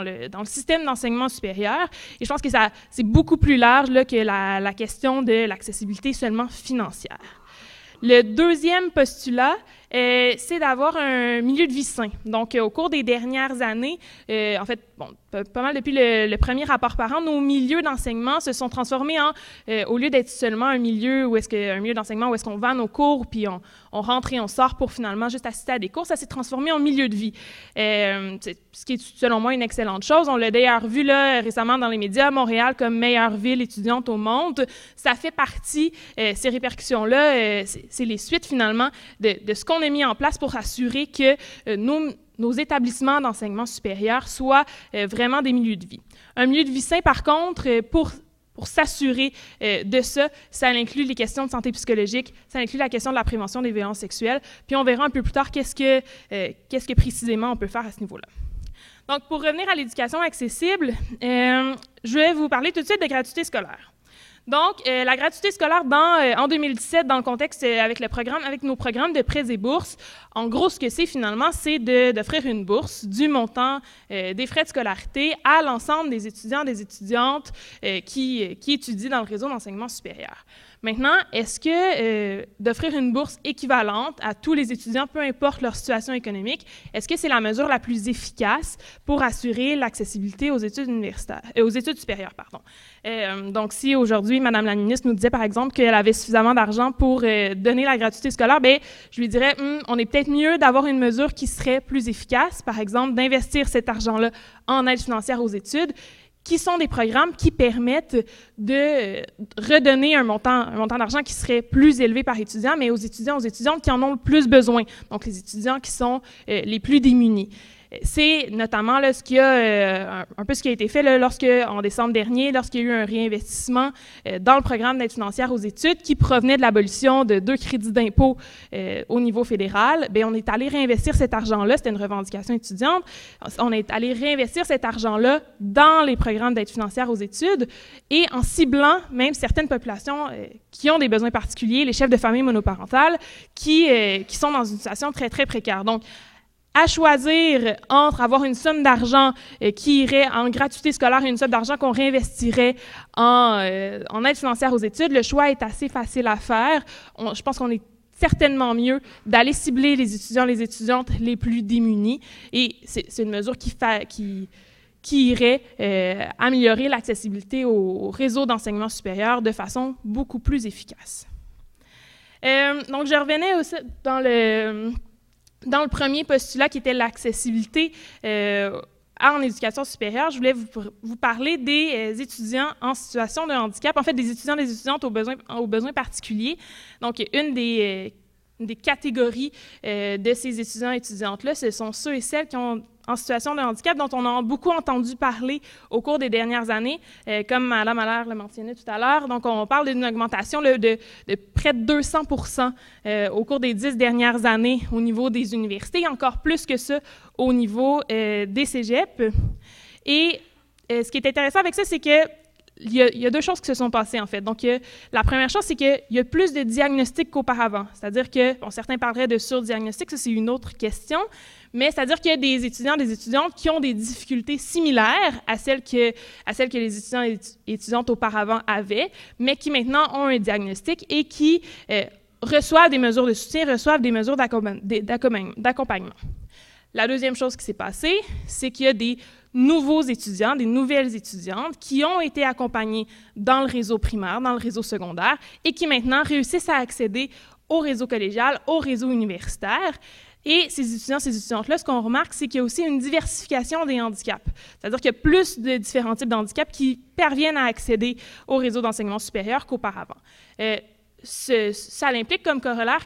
S3: le, dans le, système d'enseignement supérieur. Et je pense que c'est beaucoup plus large là, que la question de l'accessibilité seulement financière. Le deuxième postulat, euh, c'est d'avoir un milieu de vie sain. Donc, euh, au cours des dernières années, euh, en fait, bon, pas mal depuis le, premier rapport par an, nos milieux d'enseignement se sont transformés en, au lieu d'être seulement un milieu où est-ce que, milieu d'enseignement où est-ce qu'on va nos cours, puis on, on, rentre et on sort pour finalement juste assister à des cours, ça s'est transformé en milieu de vie. ce qui est selon moi une excellente chose. On l'a d'ailleurs vu là récemment dans les médias, Montréal comme meilleure ville étudiante au monde. Ça fait partie, ces répercussions-là, c'est les suites finalement de, de ce qu'on a mis en place pour assurer que euh, nos, établissements d'enseignement supérieur soient euh, vraiment des milieux de vie. Un milieu de vie sain, par contre, euh, pour s'assurer de ça, ça inclut les questions de santé psychologique, ça inclut la question de la prévention des violences sexuelles, puis on verra un peu plus tard qu'est-ce que, qu'est-ce que précisément on peut faire à ce niveau-là. Donc, pour revenir à l'éducation accessible, je vais vous parler tout de suite de gratuité scolaire. Donc, euh, la gratuité scolaire euh, en 2017, dans le contexte euh, avec, nos programmes de prêts et bourses, en gros, ce que c'est finalement, c'est d'offrir une bourse du montant des frais de scolarité à l'ensemble des étudiants et des étudiantes qui étudient dans le réseau d'enseignement supérieur. Maintenant, est-ce que d'offrir une bourse équivalente à tous les étudiants, peu importe leur situation économique, est-ce que c'est la mesure la plus efficace pour assurer l'accessibilité aux études universitaires, aux études supérieures, pardon? Euh, donc, si aujourd'hui, Madame la ministre nous disait, par exemple, qu'elle avait suffisamment d'argent pour euh, donner la gratuité scolaire, bien, je lui dirais, hum, on est peut-être mieux d'avoir une mesure qui serait plus efficace, par exemple, d'investir cet argent-là en aide financière aux études, qui sont des programmes qui permettent de redonner un montant, un montant d'argent qui serait plus élevé par étudiant, mais aux étudiants, aux étudiantes qui en ont le plus besoin, donc les étudiants qui sont euh, les plus démunis. C'est notamment là, ce qui a, euh, un, peu ce qui a été fait là, lorsque, en décembre dernier, lorsqu'il y a eu un réinvestissement euh, dans le programme d'aide financière aux études qui provenait de l'abolition de deux crédits d'impôt euh, au niveau fédéral. Bien, on est allé réinvestir cet argent-là, c'était une revendication étudiante, on est allé réinvestir cet argent-là dans les programmes d'aide financière aux études et en ciblant même certaines populations qui ont des besoins particuliers, les chefs de famille monoparentales, qui, qui sont dans une situation très, très précaire. Donc, à choisir entre avoir une somme d'argent euh, qui irait en gratuité scolaire et une somme d'argent qu'on réinvestirait en, euh, aide financière aux études, le choix est assez facile à faire. je pense qu'on est certainement mieux d'aller cibler les étudiants, les étudiantes les plus démunis. Et c'est une mesure qui, irait euh, améliorer l'accessibilité au, réseau d'enseignement supérieur de façon beaucoup plus efficace. donc, je revenais aussi dans le dans le premier postulat qui était l'accessibilité euh, en éducation supérieure, je voulais vous, parler des euh, étudiants en situation de handicap, en fait des étudiants et des étudiantes aux besoins, aux besoins particuliers. Donc, une des, euh, des catégories de ces étudiants et étudiantes-là, ce sont ceux et celles qui ont en situation de handicap dont on a beaucoup entendu parler au cours des dernières années, euh, comme Mme Allaire le mentionnait tout à l'heure. Donc, on parle d'une augmentation de, près de 200 euh, au cours des dix dernières années au niveau des universités, encore plus que ça au niveau euh, des cégeps. Et ce qui est intéressant avec ça, c'est que il y, a, deux choses qui se sont passées, en fait. Donc, la première chose, c'est qu'il y a plus de diagnostics qu'auparavant. C'est-à-dire que, bon, certains parleraient de surdiagnostic, ça, c'est une autre question, mais c'est-à-dire qu'il y a des étudiants, des étudiantes qui ont des difficultés similaires à celles que, les étudiants et étudiantes auparavant avaient, mais qui maintenant ont un diagnostic et qui euh, reçoivent des mesures de soutien, reçoivent des mesures d'accompagnement. La deuxième chose qui s'est passée, c'est qu'il y a des nouveaux étudiants, des nouvelles étudiantes qui ont été accompagnés dans le réseau primaire, dans le réseau secondaire et qui maintenant réussissent à accéder au réseau collégial, au réseau universitaire. Et ces étudiants, ces étudiantes-là, ce qu'on remarque, c'est qu'il y a aussi une diversification des handicaps. C'est-à-dire qu'il y a plus de différents types d'handicaps qui parviennent à accéder au réseau d'enseignement supérieur qu'auparavant. Euh, ça implique comme corollaire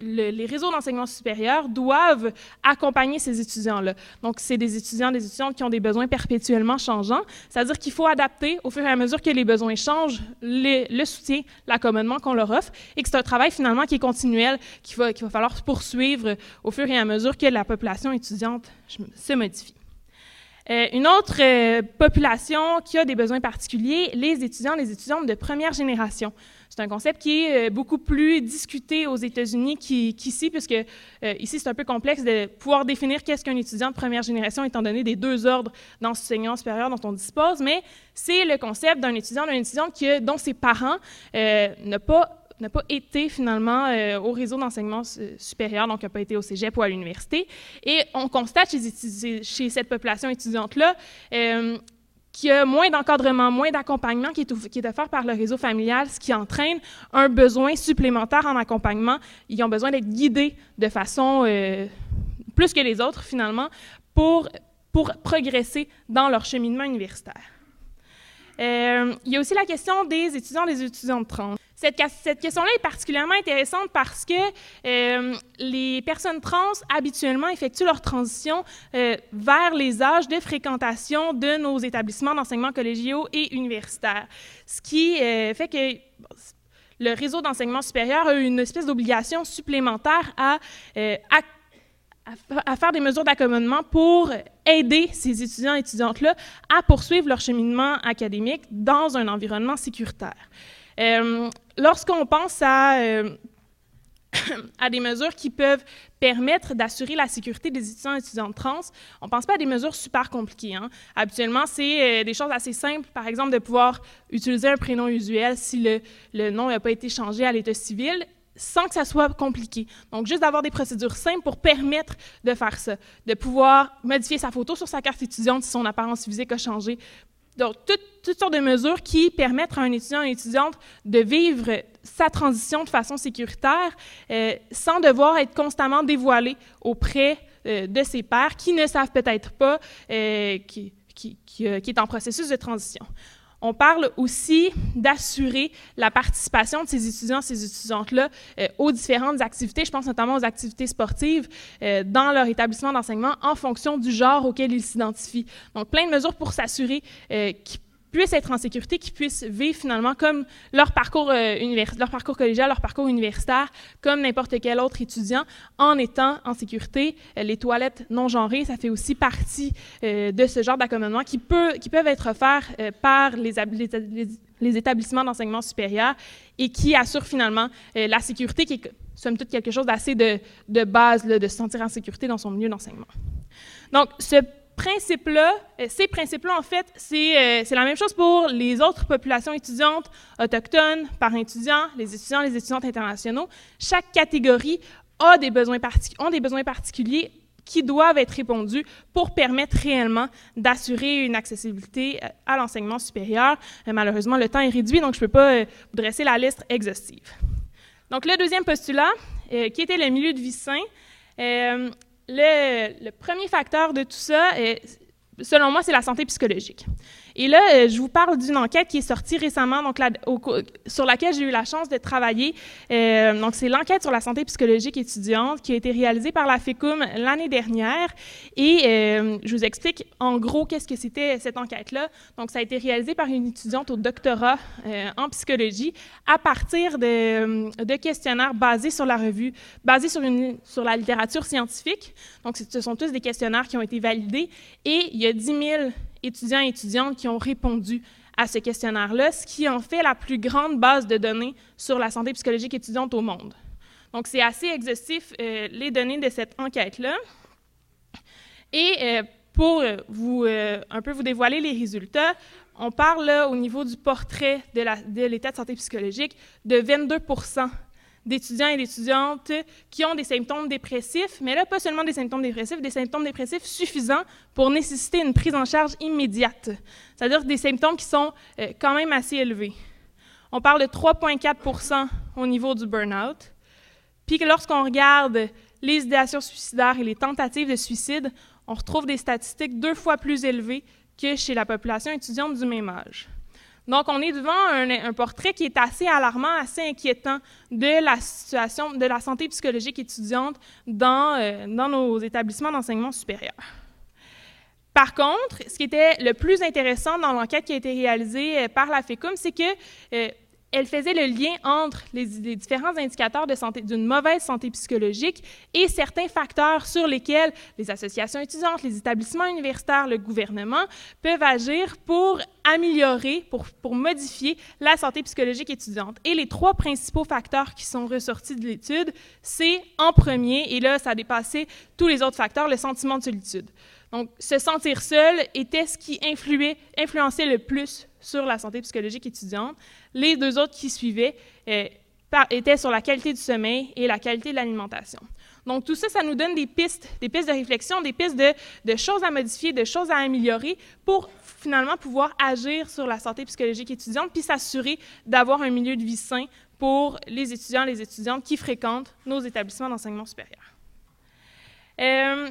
S3: les réseaux d'enseignement supérieur doivent accompagner ces étudiants-là. Donc, c'est des étudiants, des étudiantes qui ont des besoins perpétuellement changeants, c'est-à-dire qu'il faut adapter au fur et à mesure que les besoins changent le soutien, l'accommodement qu'on leur offre, et que c'est un travail finalement qui est continuel, qu'il va, va falloir poursuivre au fur et à mesure que la population étudiante se modifie. Euh, une autre euh, population qui a des besoins particuliers, les étudiants, les étudiantes de première génération. C'est un concept qui est euh, beaucoup plus discuté aux États-Unis qu'ici, puisque euh, ici, c'est un peu complexe de pouvoir définir qu'est-ce qu'un étudiant de première génération, étant donné des deux ordres d'enseignement supérieur dont on dispose, mais c'est le concept d'un étudiant, d'un étudiant qui, dont ses parents euh, n'ont pas pas été finalement au réseau d'enseignement supérieur, donc n'a pas été au cégep ou à l'université. Et on constate chez, chez cette population étudiante-là qu'il y a moins d'encadrement, moins d'accompagnement qui, est offert par le réseau familial, ce qui entraîne un besoin supplémentaire en accompagnement. Ils ont besoin d'être guidés de façon euh, plus que les autres, finalement, pour, pour progresser dans leur cheminement universitaire. Euh, il y a aussi la question des étudiants et des étudiantes trans. Cette, question-là est particulièrement intéressante parce que euh, les personnes trans, habituellement, effectuent leur transition euh, vers les âges de fréquentation de nos établissements d'enseignement collégiaux et universitaires. Ce qui euh, fait que le réseau d'enseignement supérieur a une espèce d'obligation supplémentaire à, à à, faire des mesures d'accommodement pour aider ces étudiants et étudiantes-là à poursuivre leur cheminement académique dans un environnement sécuritaire. Euh, lorsqu'on pense à, euh, à des mesures qui peuvent permettre d'assurer la sécurité des étudiants et étudiantes trans, on ne pense pas à des mesures super compliquées. Hein. Habituellement, c'est euh, des choses assez simples, par exemple de pouvoir utiliser un prénom usuel si le, le nom n'a pas été changé à l'état civil sans que ça soit compliqué. Donc, juste d'avoir des procédures simples pour permettre de faire ça, de pouvoir modifier sa photo sur sa carte étudiante si son apparence physique a changé, donc, toutes sortes de mesures qui permettent à un étudiant ou une étudiante de vivre sa transition de façon sécuritaire euh, sans devoir être constamment dévoilé auprès euh, de ses pairs qui ne savent peut-être pas euh, qui, qui, qui, qui est en processus de transition. On parle aussi d'assurer la participation de ces étudiants, ces étudiantes-là euh, aux différentes activités. Je pense notamment aux activités sportives euh, dans leur établissement d'enseignement en fonction du genre auquel ils s'identifient. Donc, plein de mesures pour s'assurer euh, qu'ils puissent être en sécurité, qu'ils puissent vivre finalement comme leur parcours, euh, leur parcours collégial, leur parcours universitaire, comme n'importe quel autre étudiant, en étant en sécurité. Euh, les toilettes non genrées, ça fait aussi partie euh, de ce genre d'accommodement qui, qui peuvent être offerts par les, établissements d'enseignement supérieur et qui assurent finalement la sécurité, qui est somme toute quelque chose d'assez de, de base, là, de se sentir en sécurité dans son milieu d'enseignement. Donc, ce principes-là, euh, ces principes-là, en fait, c'est euh, la même chose pour les autres populations étudiantes autochtones, par étudiants, les étudiants, les étudiantes internationaux. Chaque catégorie a des besoins, ont des besoins particuliers qui doivent être répondus pour permettre réellement d'assurer une accessibilité euh, à l'enseignement supérieur. Malheureusement, le temps est réduit, donc je ne peux pas vous dresser la liste exhaustive. Donc, le deuxième postulat, qui était le milieu de vie sain, le, premier facteur de tout ça, euh, selon moi, c'est la santé psychologique. Et là, euh, je vous parle d'une enquête qui est sortie récemment, donc sur laquelle j'ai eu la chance de travailler. Euh, donc, c'est l'enquête sur la santé psychologique étudiante qui a été réalisée par la FECUM l'année dernière. Et euh, je vous explique en gros qu'est-ce que c'était cette enquête-là. Donc, ça a été réalisé par une étudiante au doctorat en psychologie à partir de, questionnaires basés sur la revue, basés sur, sur la littérature scientifique. Donc, ce sont tous des questionnaires qui ont été validés. Et il y a 10 000 étudiants et étudiantes qui ont répondu à ce questionnaire-là, ce qui en fait la plus grande base de données sur la santé psychologique étudiante au monde. Donc, c'est assez exhaustif, euh, les données de cette enquête-là. Et euh, pour vous, euh, un peu vous dévoiler les résultats, on parle au niveau du portrait de l'état de santé psychologique de 22 d'étudiants et d'étudiantes qui ont des symptômes dépressifs, mais là, pas seulement des symptômes dépressifs, des symptômes dépressifs suffisants pour nécessiter une prise en charge immédiate, c'est-à-dire des symptômes qui sont euh, quand même assez élevés. On parle de 3,4 au niveau du burn-out. Puis lorsqu'on regarde les idéations suicidaires et les tentatives de suicide, on retrouve des statistiques deux fois plus élevées que chez la population étudiante du même âge. Donc, on est devant un, portrait qui est assez alarmant, assez inquiétant de la situation de la santé psychologique étudiante dans, euh, dans nos établissements d'enseignement supérieur. Par contre, ce qui était le plus intéressant dans l'enquête qui a été réalisée euh, par la FECUM, c'est que euh, elle faisait le lien entre les, différents indicateurs d'une mauvaise santé psychologique et certains facteurs sur lesquels les associations étudiantes, les établissements universitaires, le gouvernement peuvent agir pour améliorer, pour, pour modifier la santé psychologique étudiante. Et les trois principaux facteurs qui sont ressortis de l'étude, c'est en premier, et là, ça a dépassé tous les autres facteurs, le sentiment de solitude. Donc, se sentir seul était ce qui influait, influençait le plus sur la santé psychologique étudiante. Les deux autres qui suivaient euh, étaient sur la qualité du sommeil et la qualité de l'alimentation. Donc, tout ça, ça nous donne des pistes, des pistes de réflexion, des pistes de, choses à modifier, de choses à améliorer pour finalement pouvoir agir sur la santé psychologique étudiante puis s'assurer d'avoir un milieu de vie sain pour les étudiants et les étudiantes qui fréquentent nos établissements d'enseignement supérieur. Euh,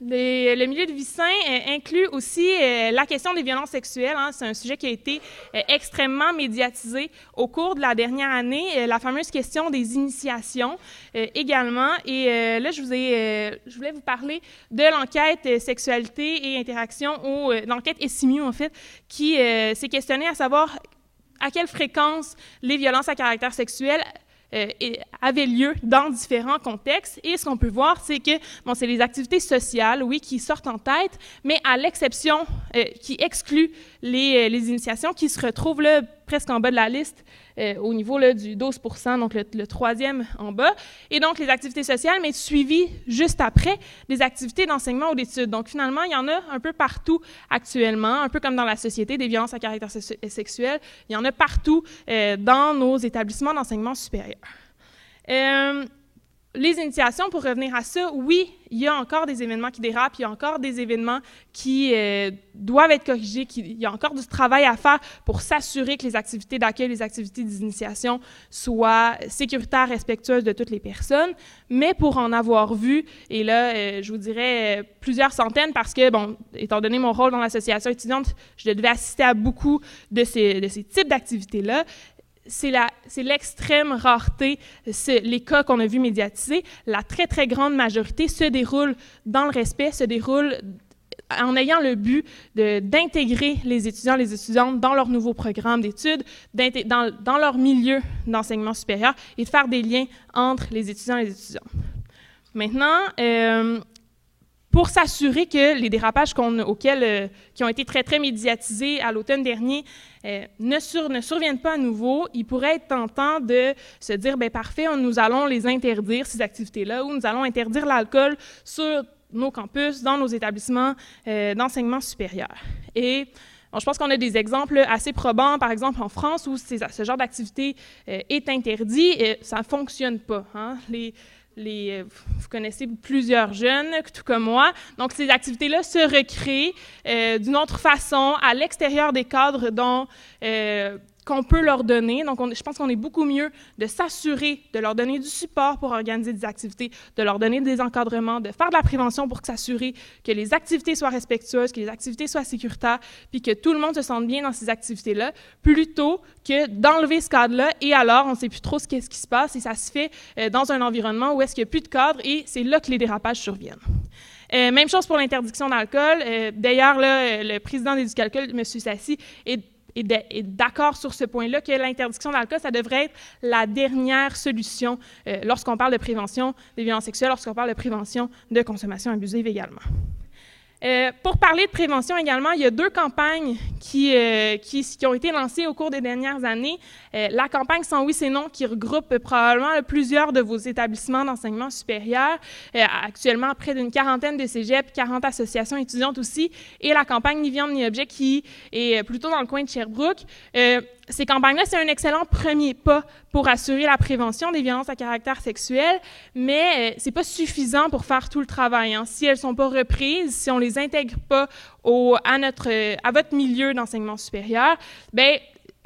S3: les, le milieu de vie sain euh, inclut aussi euh, la question des violences sexuelles. Hein. C'est un sujet qui a été euh, extrêmement médiatisé au cours de la dernière année. Euh, la fameuse question des initiations euh, également. Et euh, là, je, voulais vous parler de l'enquête sexualité et interaction, ou l'enquête SIMU en fait, qui s'est questionnée à savoir à quelle fréquence les violences à caractère sexuel euh, avait lieu dans différents contextes. Et ce qu'on peut voir, c'est que bon, c'est les activités sociales, oui, qui sortent en tête, mais à l'exception euh, qui exclut les, les, initiations qui se retrouvent là presque en bas de la liste euh, au niveau là, du 12 donc le, troisième en bas. Et donc, les activités sociales, mais suivies juste après des activités d'enseignement ou d'études. Donc, finalement, il y en a un peu partout actuellement, un peu comme dans la société, des violences à caractère sexuel. Il y en a partout euh, dans nos établissements d'enseignement supérieur. Euh, les initiations, pour revenir à ça, oui, il y a encore des événements qui dérapent, il y a encore des événements qui euh, doivent être corrigés, il y a encore du travail à faire pour s'assurer que les activités d'accueil, les activités d'initiation soient sécuritaires, respectueuses de toutes les personnes. Mais pour en avoir vu, et là, euh, je vous dirais euh, plusieurs centaines, parce que, bon, étant donné mon rôle dans l'association étudiante, je devais assister à beaucoup de ces, de ces types d'activités-là c'est l'extrême rareté, les cas qu'on a vus médiatisés. La très, très grande majorité se déroule dans le respect, se déroule en ayant le but d'intégrer les étudiants les étudiantes dans leur nouveau programme d'études, dans, leur milieu d'enseignement supérieur et de faire des liens entre les étudiants et les étudiantes. Maintenant, euh, pour s'assurer que les dérapages auxquels, euh, qui ont été très, très médiatisés à l'automne dernier euh, ne, surviennent pas à nouveau, il pourrait être tentant de se dire, bien parfait, nous allons les interdire, ces activités-là, ou nous allons interdire l'alcool sur nos campus, dans nos établissements euh, d'enseignement supérieur. Et je pense qu'on a des exemples assez probants, par exemple en France, où ce genre d'activité est interdit et ça ne fonctionne pas. Hein. Euh, vous connaissez plusieurs jeunes, tout comme moi. Donc, ces activités-là se recréent euh, d'une autre façon à l'extérieur des cadres dont euh, qu'on peut leur donner. Donc, je pense qu'on est beaucoup mieux de s'assurer de leur donner du support pour organiser des activités, de leur donner des encadrements, de faire de la prévention pour s'assurer que les activités soient respectueuses, que les activités soient sécuritaires, puis que tout le monde se sente bien dans ces activités-là, plutôt que d'enlever ce cadre-là et alors on ne sait plus trop ce qui se passe et ça se fait euh, dans un environnement où est-ce qu'il n'y a plus de cadre et c'est là que les dérapages surviennent. Euh, même chose pour l'interdiction d'alcool. Euh, d'ailleurs, le président d'Éducalcool, M. Sassi, est est d'accord sur ce point-là, que l'interdiction d'alcool, ça devrait être la dernière solution euh, lorsqu'on parle de prévention des violences sexuelles, lorsqu'on parle de prévention de consommation abusive également. Euh, pour parler de prévention également, il y a deux campagnes qui, euh, qui, ont été lancées au cours des dernières années. Euh, la campagne Sans oui, c'est non, qui regroupe probablement plusieurs de vos établissements d'enseignement supérieur, actuellement près d'une quarantaine de cégeps, 40 associations étudiantes aussi, et la campagne Ni viande ni objet qui est plutôt dans le coin de Sherbrooke ces campagnes-là, c'est un excellent premier pas pour assurer la prévention des violences à caractère sexuel, mais euh, c'est pas suffisant pour faire tout le travail. Hein. Si elles sont pas reprises, si on les intègre pas au, à notre, à votre milieu d'enseignement supérieur, ben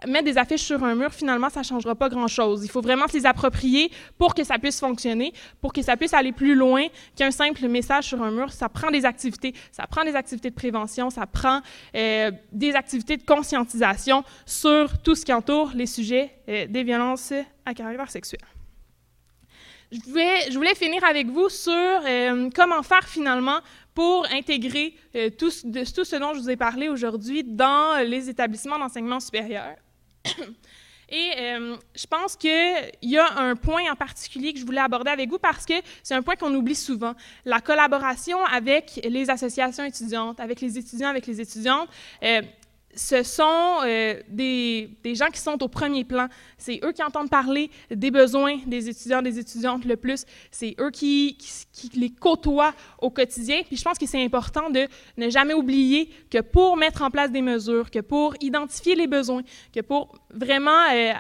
S3: mettre des affiches sur un mur, finalement, ça ne changera pas grand-chose. Il faut vraiment se les approprier pour que ça puisse fonctionner, pour que ça puisse aller plus loin qu'un simple message sur un mur. Ça prend des activités, ça prend des activités de prévention, ça prend euh, des activités de conscientisation sur tout ce qui entoure les sujets euh, des violences à caractère sexuel. Je voulais, finir avec vous sur euh, comment faire finalement pour intégrer tout ce dont je vous ai parlé aujourd'hui dans les établissements d'enseignement supérieur. Et euh, je pense qu'il y a un point en particulier que je voulais aborder avec vous parce que c'est un point qu'on oublie souvent. La collaboration avec les associations étudiantes, avec les étudiants, avec les étudiantes. Euh, ce sont euh, des, gens qui sont au premier plan. C'est eux qui entendent parler des besoins des étudiants, des étudiantes le plus. C'est eux qui, les côtoient au quotidien. Puis je pense que c'est important de ne jamais oublier que pour mettre en place des mesures, que pour identifier les besoins, que pour vraiment euh,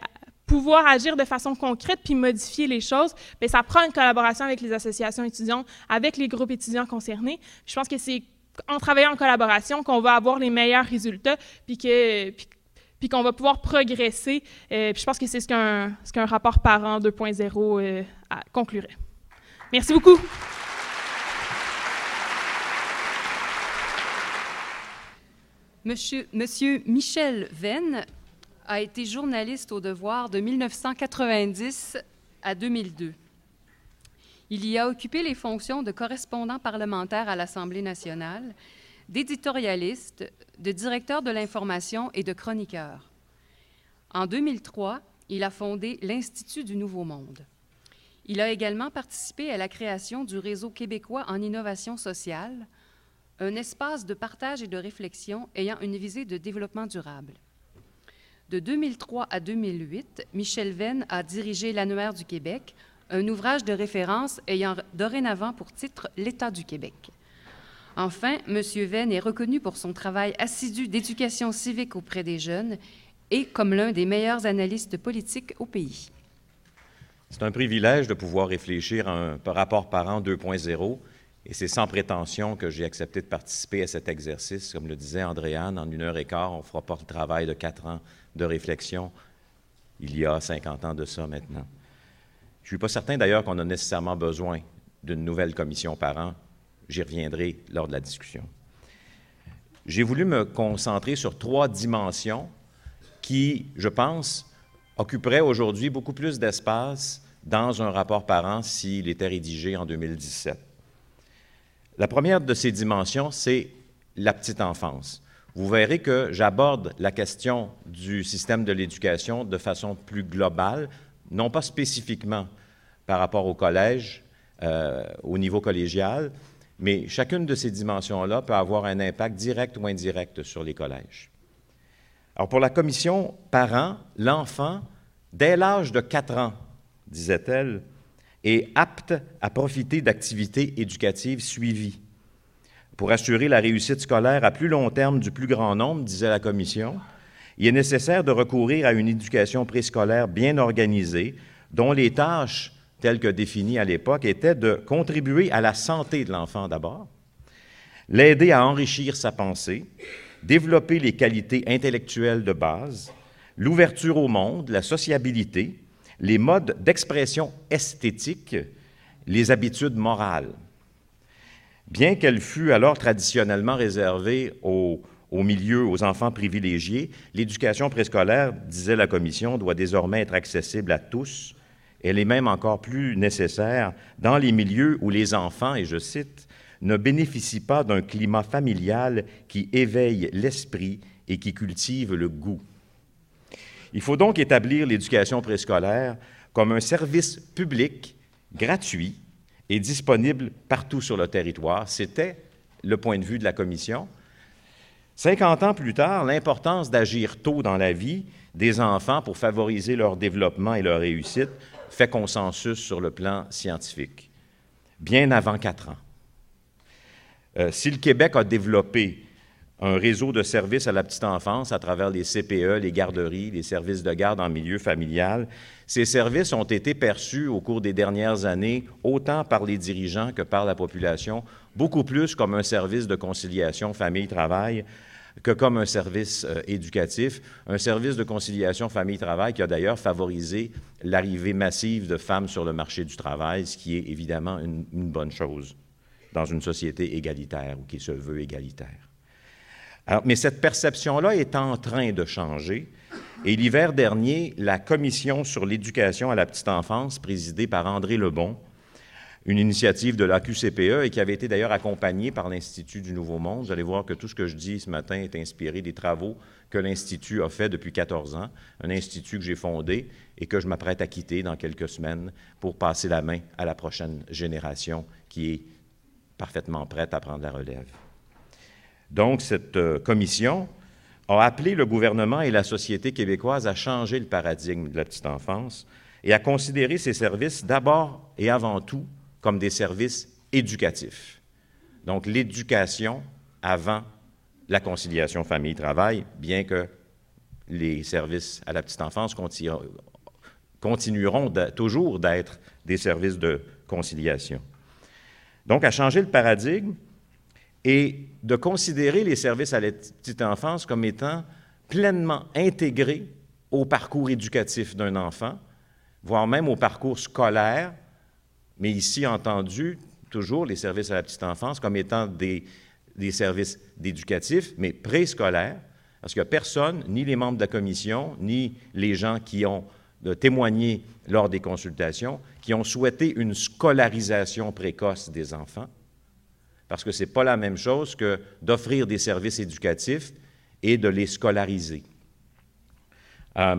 S3: pouvoir agir de façon concrète puis modifier les choses, bien, ça prend une collaboration avec les associations étudiantes, avec les groupes étudiants concernés. je pense que c'est en travaillant en collaboration qu'on va avoir les meilleurs résultats, puis que puis, qu'on va pouvoir progresser. Euh, puis je pense que c'est ce qu'un ce qu'un rapport parent 2.0 euh, conclurait. Merci beaucoup.
S1: Monsieur, Monsieur Michel Venn a été journaliste au devoir de 1990 à 2002. Il y a occupé les fonctions de correspondant parlementaire à l'Assemblée nationale, d'éditorialiste, de directeur de l'information et de chroniqueur. En 2003, il a fondé l'Institut du Nouveau Monde. Il a également participé à la création du Réseau québécois en innovation sociale, un espace de partage et de réflexion ayant une visée de développement durable. De 2003 à 2008, Michel Venn a dirigé l'Annuaire du Québec, un ouvrage de référence ayant dorénavant pour titre L'État du Québec. Enfin, M. Venn est reconnu pour son travail assidu d'éducation civique auprès des jeunes et comme l'un des meilleurs analystes politiques au pays.
S4: C'est un privilège de pouvoir réfléchir à un rapport parent 2.0 et c'est sans prétention que j'ai accepté de participer à cet exercice. Comme le disait Andréane, en une heure et quart, on fera pas le travail de quatre ans de réflexion il y a 50 ans de ça maintenant. Je ne suis pas certain d'ailleurs qu'on a nécessairement besoin d'une nouvelle commission parent. J'y reviendrai lors de la discussion. J'ai voulu me concentrer sur trois dimensions qui, je pense, occuperaient aujourd'hui beaucoup plus d'espace dans un rapport parent s'il était rédigé en 2017. La première de ces dimensions, c'est la petite enfance. Vous verrez que j'aborde la question du système de l'éducation de façon plus globale, non pas spécifiquement par rapport au collège, euh, au niveau collégial, mais chacune de ces dimensions-là peut avoir un impact direct ou indirect sur les collèges. Alors pour la commission parents, l'enfant, dès l'âge de 4 ans, disait-elle, est apte à profiter d'activités éducatives suivies. Pour assurer la réussite scolaire à plus long terme du plus grand nombre, disait la Commission, il est nécessaire de recourir à une éducation préscolaire bien organisée, dont les tâches, telles que définies à l'époque, étaient de contribuer à la santé de l'enfant d'abord, l'aider à enrichir sa pensée, développer les qualités intellectuelles de base, l'ouverture au monde, la sociabilité, les modes d'expression esthétique, les habitudes morales. Bien qu'elle fût alors traditionnellement réservée aux, milieux, aux enfants privilégiés, l'éducation préscolaire, disait la Commission, doit désormais être accessible à tous. Elle est même encore plus nécessaire dans les milieux où les enfants, et je cite, ne bénéficient pas d'un climat familial qui éveille l'esprit et qui cultive le goût. Il faut donc établir l'éducation préscolaire comme un service public gratuit et disponible partout sur le territoire. C'était le point de vue de la Commission. 50 ans plus tard, l'importance d'agir tôt dans la vie des enfants pour favoriser leur développement et leur réussite fait consensus sur le plan scientifique, bien avant quatre ans. Euh, si le Québec a développé un réseau de services à la petite enfance à travers les CPE, les garderies, les services de garde en milieu familial. Ces services ont été perçus au cours des dernières années, autant par les dirigeants que par la population, beaucoup plus comme un service de conciliation famille-travail que comme un service euh, éducatif, un service de conciliation famille-travail qui a d'ailleurs favorisé l'arrivée massive de femmes sur le marché du travail, ce qui est évidemment une bonne chose dans une société égalitaire ou qui se veut égalitaire mais cette perception-là est en train de changer. Et l'hiver dernier, la Commission sur l'éducation à la petite enfance, présidée par André Lebon, une initiative de l'AQCPE et qui avait été d'ailleurs accompagnée par l'Institut du Nouveau Monde. Vous allez voir que tout ce que je dis ce matin est inspiré des travaux que l'Institut a fait depuis 14 ans, un institut que j'ai fondé et que je m'apprête à quitter dans quelques semaines pour passer la main à la prochaine génération qui est parfaitement prête à prendre la relève. Donc, cette euh, commission a appelé le gouvernement et la société québécoise à changer le paradigme de la petite enfance et à considérer ces services d'abord et avant tout comme des services éducatifs. Donc, l'éducation avant la conciliation famille-travail, bien que les services à la petite enfance continueront toujours d'être des services de conciliation. Donc, à changer le paradigme, et de considérer les services à la petite enfance comme étant pleinement intégrés au parcours éducatif d'un enfant, voire même au parcours scolaire, mais ici entendu toujours les services à la petite enfance comme étant des, services d'éducatifs, mais préscolaires, parce qu'il n'y a personne, ni les membres de la commission, ni les gens qui ont témoigné lors des consultations, qui ont souhaité une scolarisation précoce des enfants parce que ce n'est pas la même chose que d'offrir des services éducatifs et de les scolariser. Euh,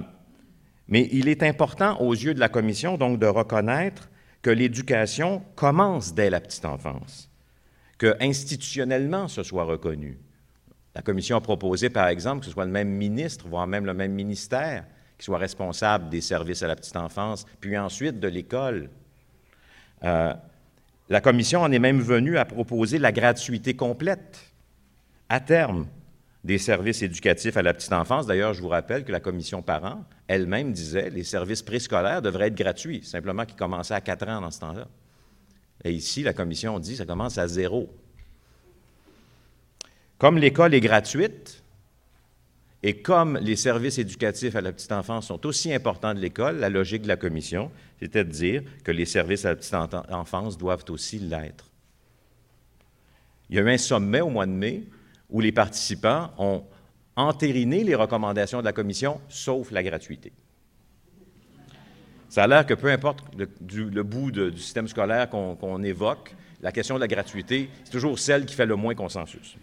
S4: mais il est important aux yeux de la Commission donc de reconnaître que l'éducation commence dès la petite enfance, que institutionnellement ce soit reconnu. La Commission a proposé, par exemple, que ce soit le même ministre, voire même le même ministère, qui soit responsable des services à la petite enfance, puis ensuite de l'école. Euh, la Commission en est même venue à proposer la gratuité complète, à terme, des services éducatifs à la petite enfance. D'ailleurs, je vous rappelle que la commission parents elle-même disait les services préscolaires devraient être gratuits, simplement qu'ils commençaient à 4 ans dans ce temps-là. Et ici, la commission dit ça commence à zéro. Comme l'école est gratuite et comme les services éducatifs à la petite enfance sont aussi importants de l'école, la logique de la commission, c'était de dire que les services à la petite enfance doivent aussi l'être. Il y a eu un sommet au mois de mai où les participants ont entériné les recommandations de la commission, sauf la gratuité. Ça a l'air que peu importe le, bout du système scolaire qu'on évoque, la question de la gratuité, c'est toujours celle qui fait le moins consensus.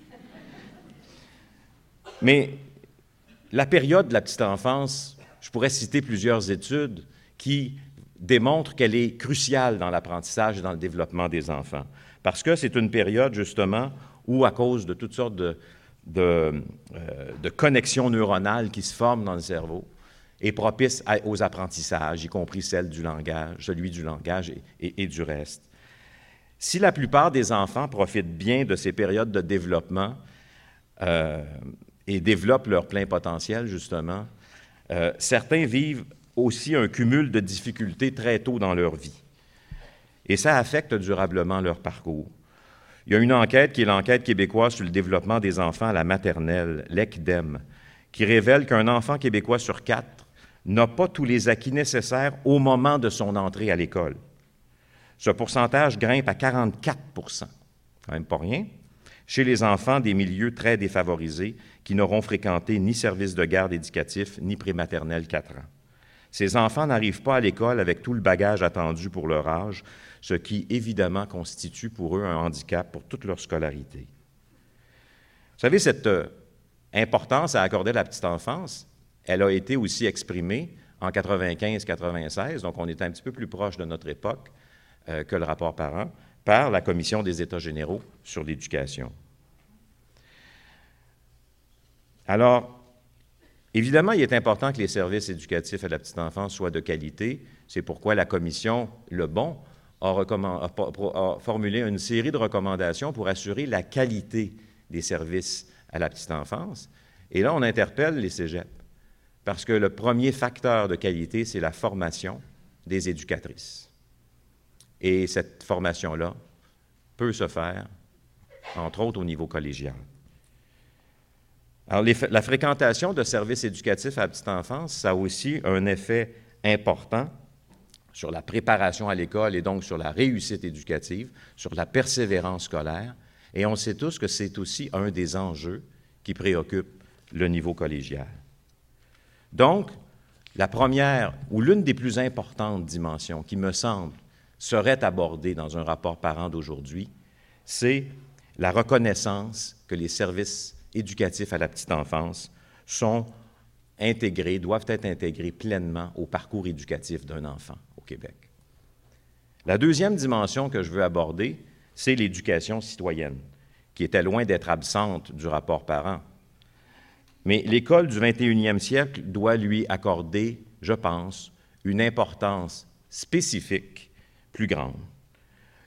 S4: Mais la période de la petite enfance, je pourrais citer plusieurs études qui démontrent qu'elle est cruciale dans l'apprentissage et dans le développement des enfants. Parce que c'est une période, justement, ou à cause de toutes sortes de, euh, de, connexions neuronales qui se forment dans le cerveau, est propice aux apprentissages, y compris celle du langage, celui du langage et, du reste. Si la plupart des enfants profitent bien de ces périodes de développement euh, et développent leur plein potentiel, justement, euh, certains vivent aussi un cumul de difficultés très tôt dans leur vie. Et ça affecte durablement leur parcours. Il y a une enquête qui est l'enquête québécoise sur le développement des enfants à la maternelle, l'ECDEM, qui révèle qu'un enfant québécois sur quatre n'a pas tous les acquis nécessaires au moment de son entrée à l'école. Ce pourcentage grimpe à 44% quand même pas rien, chez les enfants des milieux très défavorisés qui n'auront fréquenté ni service de garde éducatif ni prématernelle 4 ans. Ces enfants n'arrivent pas à l'école avec tout le bagage attendu pour leur âge, ce qui évidemment constitue pour eux un handicap pour toute leur scolarité. Vous savez, cette euh, importance à accorder à la petite enfance, elle a été aussi exprimée en 95-96, donc on est un petit peu plus proche de notre époque euh, que le rapport parent, par la Commission des États généraux sur l'éducation. Alors, évidemment, il est important que les services éducatifs à la petite enfance soient de qualité. C'est pourquoi la Commission, le bon, a, formulé une série de recommandations pour assurer la qualité des services à la petite enfance. Et là, on interpelle les cégeps, parce que le premier facteur de qualité, c'est la formation des éducatrices. Et cette formation-là peut se faire, entre autres, au niveau collégial. Alors, la fréquentation de services éducatifs à petite enfance, ça a aussi un effet important sur la préparation à l'école et donc sur la réussite éducative, sur la persévérance scolaire. Et on sait tous que c'est aussi un des enjeux qui préoccupe le niveau collégial. Donc, la première ou l'une des plus importantes dimensions qui me semble serait abordée dans un rapport parent d'aujourd'hui, c'est la reconnaissance que les services éducatifs à la petite enfance sont intégrés, doivent être intégrés pleinement au parcours éducatif d'un enfant. Québec. La deuxième dimension que je veux aborder, c'est l'éducation citoyenne, qui était loin d'être absente du rapport parent. Mais l'école du 21e siècle doit lui accorder, je pense, une importance spécifique plus grande.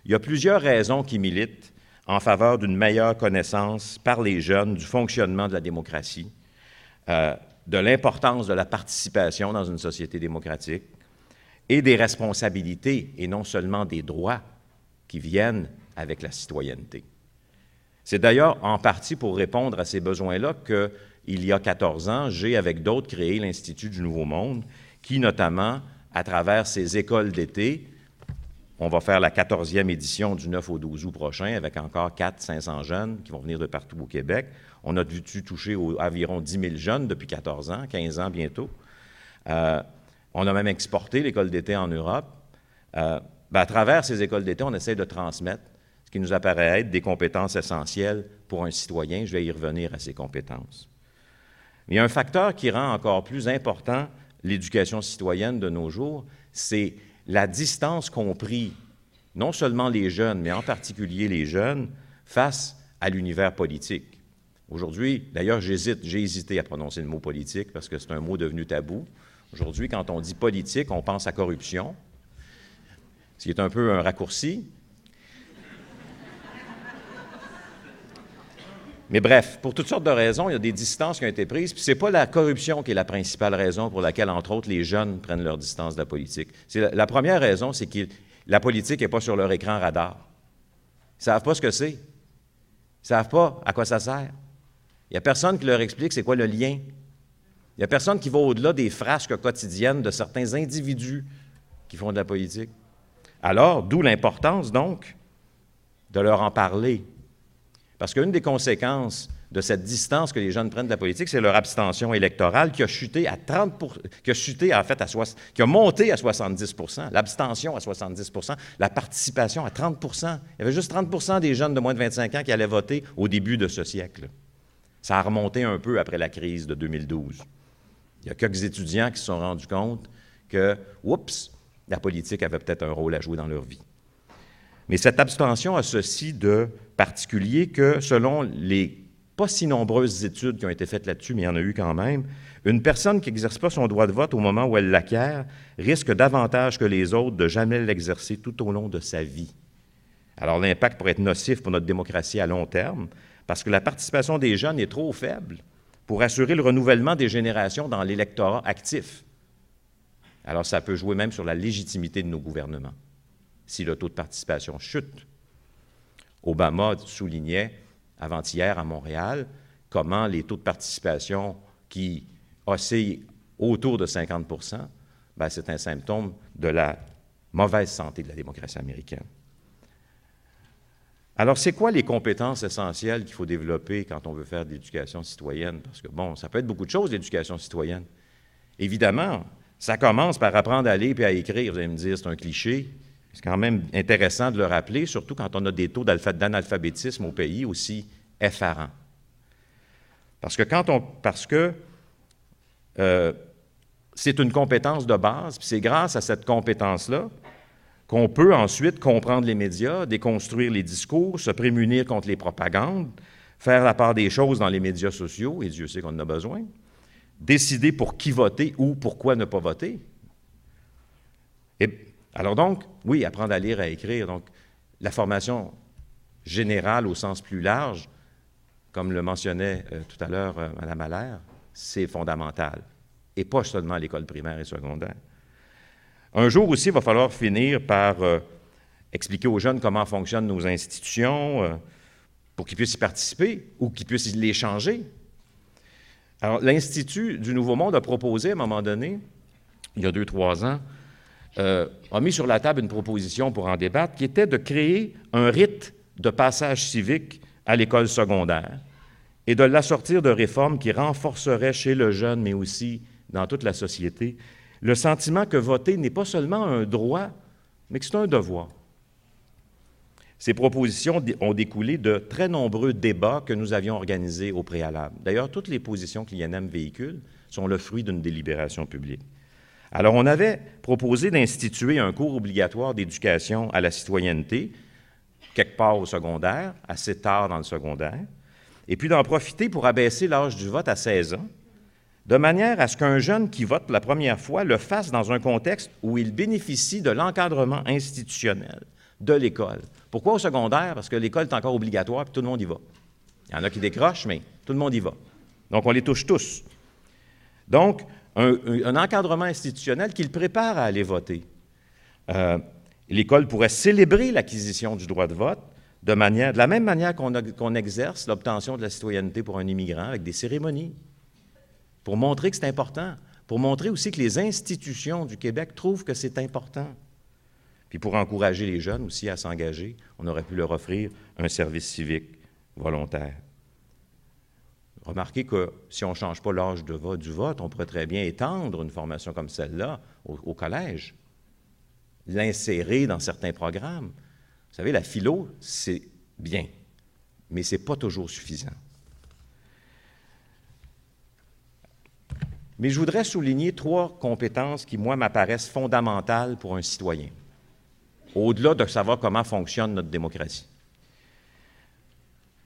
S4: Il y a plusieurs raisons qui militent en faveur d'une meilleure connaissance par les jeunes du fonctionnement de la démocratie, euh, de l'importance de la participation dans une société démocratique, et des responsabilités et non seulement des droits qui viennent avec la citoyenneté. C'est d'ailleurs en partie pour répondre à ces besoins-là que, il y a 14 ans, j'ai, avec d'autres, créé l'Institut du Nouveau Monde, qui, notamment, à travers ses écoles d'été, on va faire la 14e édition du 9 au 12 août prochain avec encore 400-500 jeunes qui vont venir de partout au Québec. On a dû toucher environ 10 000 jeunes depuis 14 ans, 15 ans bientôt. Euh, on a même exporté l'école d'été en Europe. Euh, ben, à travers ces écoles d'été, on essaie de transmettre ce qui nous apparaît être des compétences essentielles pour un citoyen. Je vais y revenir à ces compétences. il y a un facteur qui rend encore plus important l'éducation citoyenne de nos jours, c'est la distance qu'ont pris non seulement les jeunes, mais en particulier les jeunes, face à l'univers politique. Aujourd'hui, d'ailleurs, j'hésite, j'ai hésité à prononcer le mot politique parce que c'est un mot devenu tabou. Aujourd'hui, quand on dit politique, on pense à corruption, ce qui est un peu un raccourci. Mais bref, pour toutes sortes de raisons, il y a des distances qui ont été prises. Puis c'est pas la corruption qui est la principale raison pour laquelle, entre autres, les jeunes prennent leur distance de la politique. La, la, première raison, c'est que la politique n'est pas sur leur écran radar. Ils savent pas ce que c'est. Ils savent pas à quoi ça sert. Il n'y a personne qui leur explique c'est quoi le lien. Il n'y a personne qui va au-delà des frasques quotidiennes de certains individus qui font de la politique. Alors, d'où l'importance, donc, de leur en parler, parce qu'une des conséquences de cette distance que les jeunes prennent de la politique, c'est leur abstention électorale qui a chuté à 30 qui a chuté en fait à qui a monté à 70% l'abstention à 70% la participation à 30 Il y avait juste 30% des jeunes de moins de 25 ans qui allaient voter au début de ce siècle. Ça a remonté un peu après la crise de 2012. Il y a quelques étudiants qui se sont rendus compte que, oups, la politique avait peut-être un rôle à jouer dans leur vie. Mais cette abstention a ceci de particulier que, selon les pas si nombreuses études qui ont été faites là-dessus, mais il y en a eu quand même, une personne qui n'exerce pas son droit de vote au moment où elle l'acquiert risque davantage que les autres de jamais l'exercer tout au long de sa vie. Alors l'impact pourrait être nocif pour notre démocratie à long terme, parce que la participation des jeunes est trop faible pour assurer le renouvellement des générations dans l'électorat actif. Alors ça peut jouer même sur la légitimité de nos gouvernements si le taux de participation chute. Obama soulignait avant-hier à Montréal comment les taux de participation qui oscillent autour de 50% ben, c'est un symptôme de la mauvaise santé de la démocratie américaine. Alors, c'est quoi les compétences essentielles qu'il faut développer quand on veut faire de l'éducation citoyenne? Parce que, bon, ça peut être beaucoup de choses, l'éducation citoyenne. Évidemment, ça commence par apprendre à lire et à écrire. Vous allez me dire, c'est un cliché. C'est quand même intéressant de le rappeler, surtout quand on a des taux d'analphabétisme au pays aussi effarants. Parce que quand on, parce que euh, c'est une compétence de base, puis c'est grâce à cette compétence-là qu'on peut ensuite comprendre les médias, déconstruire les discours, se prémunir contre les propagandes, faire la part des choses dans les médias sociaux, et Dieu sait qu'on en a besoin, décider pour qui voter ou pourquoi ne pas voter. Et alors donc, oui, apprendre à lire, à écrire. Donc, la formation générale au sens plus large, comme le mentionnait euh, tout à l'heure euh, Mme Allaire, c'est fondamental. Et pas seulement l'école primaire et secondaire. Un jour aussi, il va falloir finir par euh, expliquer aux jeunes comment fonctionnent nos institutions pour qu'ils puissent y participer ou qu'ils puissent les changer. Alors, l'Institut du Nouveau Monde a proposé à un moment donné, il y a deux, trois ans, euh, a mis sur la table une proposition pour en débattre qui était de créer un rite de passage civique à l'école secondaire et de l'assortir de réformes qui renforceraient chez le jeune, mais aussi dans toute la société, le sentiment que voter n'est pas seulement un droit, mais que c'est un devoir. Ces propositions ont découlé de très nombreux débats que nous avions organisés au préalable. D'ailleurs, toutes les positions que l'INM véhicule sont le fruit d'une délibération publique. Alors, on avait proposé d'instituer un cours obligatoire d'éducation à la citoyenneté, quelque part au secondaire, assez tard dans le secondaire, et puis d'en profiter pour abaisser l'âge du vote à 16 ans, de manière à ce qu'un jeune qui vote la première fois le fasse dans un contexte où il bénéficie de l'encadrement institutionnel de l'école. Pourquoi au secondaire? Parce que l'école est encore obligatoire et tout le monde y va. Il y en a qui décrochent, mais tout le monde y va. Donc, on les touche tous. Donc, un, encadrement institutionnel qui le prépare à aller voter. Euh, l'école pourrait célébrer l'acquisition du droit de vote de, la même manière qu'on exerce l'obtention de la citoyenneté pour un immigrant avec des cérémonies, pour montrer que c'est important, pour montrer aussi que les institutions du Québec trouvent que c'est important. Puis pour encourager les jeunes aussi à s'engager, on aurait pu leur offrir un service civique volontaire. Remarquez que si on ne change pas l'âge du vote, on pourrait très bien étendre une formation comme celle-là au, collège, l'insérer dans certains programmes. Vous savez, la philo, c'est bien, mais ce n'est pas toujours suffisant. Mais je voudrais souligner trois compétences qui, moi, m'apparaissent fondamentales pour un citoyen, au-delà de savoir comment fonctionne notre démocratie.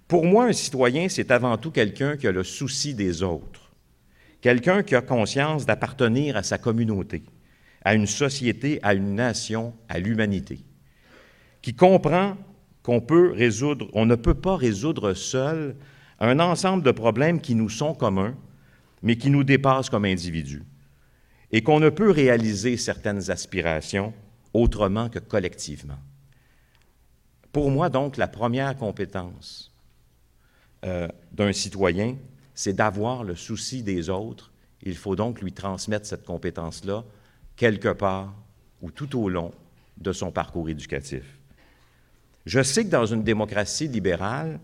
S4: Pour moi, un citoyen, c'est avant tout quelqu'un qui a le souci des autres, quelqu'un qui a conscience d'appartenir à sa communauté, à une société, à une nation, à l'humanité, qui comprend qu'on peut résoudre, on ne peut pas résoudre seul un ensemble de problèmes qui nous sont communs, mais qui nous dépassent comme individus, et qu'on ne peut réaliser certaines aspirations autrement que collectivement. Pour moi, donc, la première compétence euh, d'un citoyen, c'est d'avoir le souci des autres. Il faut donc lui transmettre cette compétence-là quelque part ou tout au long de son parcours éducatif. Je sais que dans une démocratie libérale,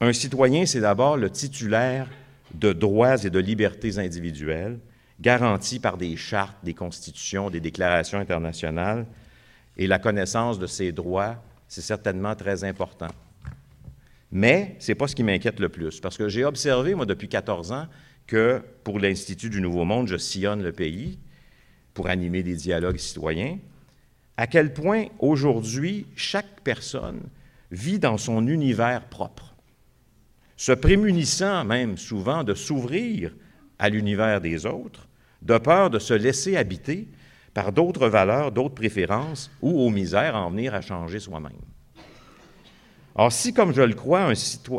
S4: un citoyen, c'est d'abord le titulaire de droits et de libertés individuelles garantis par des chartes, des constitutions, des déclarations internationales, et la connaissance de ces droits, c'est certainement très important. Mais ce n'est pas ce qui m'inquiète le plus, parce que j'ai observé, moi, depuis 14 ans, que pour l'Institut du Nouveau Monde, je sillonne le pays pour animer des dialogues citoyens, à quel point aujourd'hui, chaque personne vit dans son univers propre, se prémunissant même souvent de s'ouvrir à l'univers des autres, de peur de se laisser habiter par d'autres valeurs, d'autres préférences, ou aux misères en venir à changer soi-même. Or, si, comme je le crois,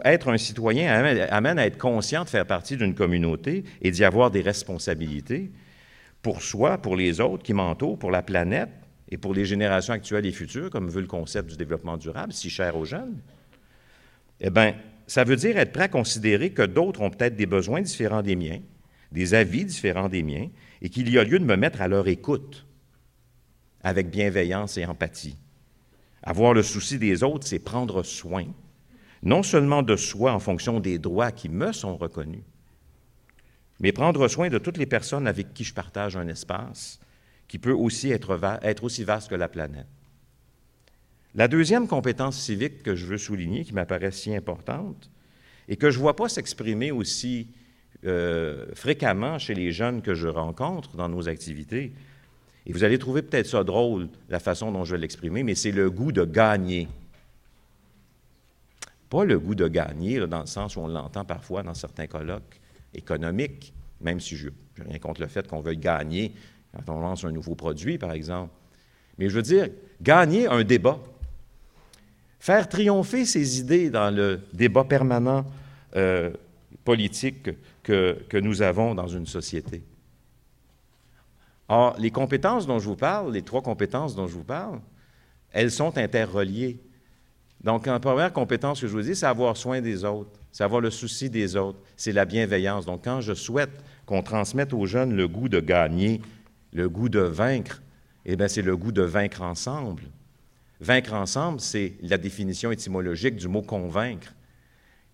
S4: être un citoyen amène, à être conscient de faire partie d'une communauté et d'y avoir des responsabilités, pour soi, pour les autres qui m'entourent, pour la planète et pour les générations actuelles et futures, comme veut le concept du développement durable, si cher aux jeunes, eh bien, ça veut dire être prêt à considérer que d'autres ont peut-être des besoins différents des miens, des avis différents des miens, et qu'il y a lieu de me mettre à leur écoute avec bienveillance et empathie. Avoir le souci des autres, c'est prendre soin, non seulement de soi en fonction des droits qui me sont reconnus, mais prendre soin de toutes les personnes avec qui je partage un espace qui peut aussi être, aussi vaste que la planète. La deuxième compétence civique que je veux souligner, qui m'apparaît si importante, et que je ne vois pas s'exprimer aussi euh, fréquemment chez les jeunes que je rencontre dans nos activités, vous allez trouver peut-être ça drôle, la façon dont je vais l'exprimer, mais c'est le goût de gagner. Pas le goût de gagner, dans le sens où on l'entend parfois dans certains colloques économiques, même si je n'ai rien contre le fait qu'on veuille gagner quand on lance un nouveau produit, par exemple. Mais je veux dire, gagner un débat, faire triompher ses idées dans le débat permanent euh, politique que, que nous avons dans une société. Or, les compétences dont je vous parle, les trois compétences dont je vous parle, elles sont interreliées. Donc, la première compétence que je vous dis, c'est avoir soin des autres, c'est avoir le souci des autres, c'est la bienveillance. Donc, quand je souhaite qu'on transmette aux jeunes le goût de gagner, le goût de vaincre, eh bien, c'est le goût de vaincre ensemble. Vaincre ensemble, c'est la définition étymologique du mot convaincre.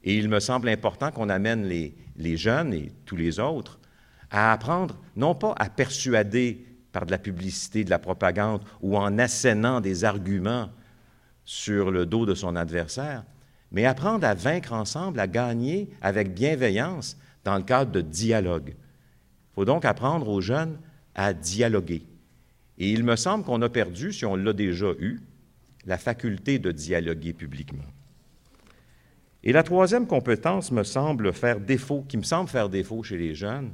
S4: Et il me semble important qu'on amène les, les, jeunes et tous les autres à apprendre non pas à persuader par de la publicité, de la propagande ou en assénant des arguments sur le dos de son adversaire, mais apprendre à vaincre ensemble, à gagner avec bienveillance dans le cadre de dialogue. Il faut donc apprendre aux jeunes à dialoguer. Et il me semble qu'on a perdu, si on l'a déjà eu, la faculté de dialoguer publiquement. Et la troisième compétence me semble faire défaut, qui me semble faire défaut chez les jeunes,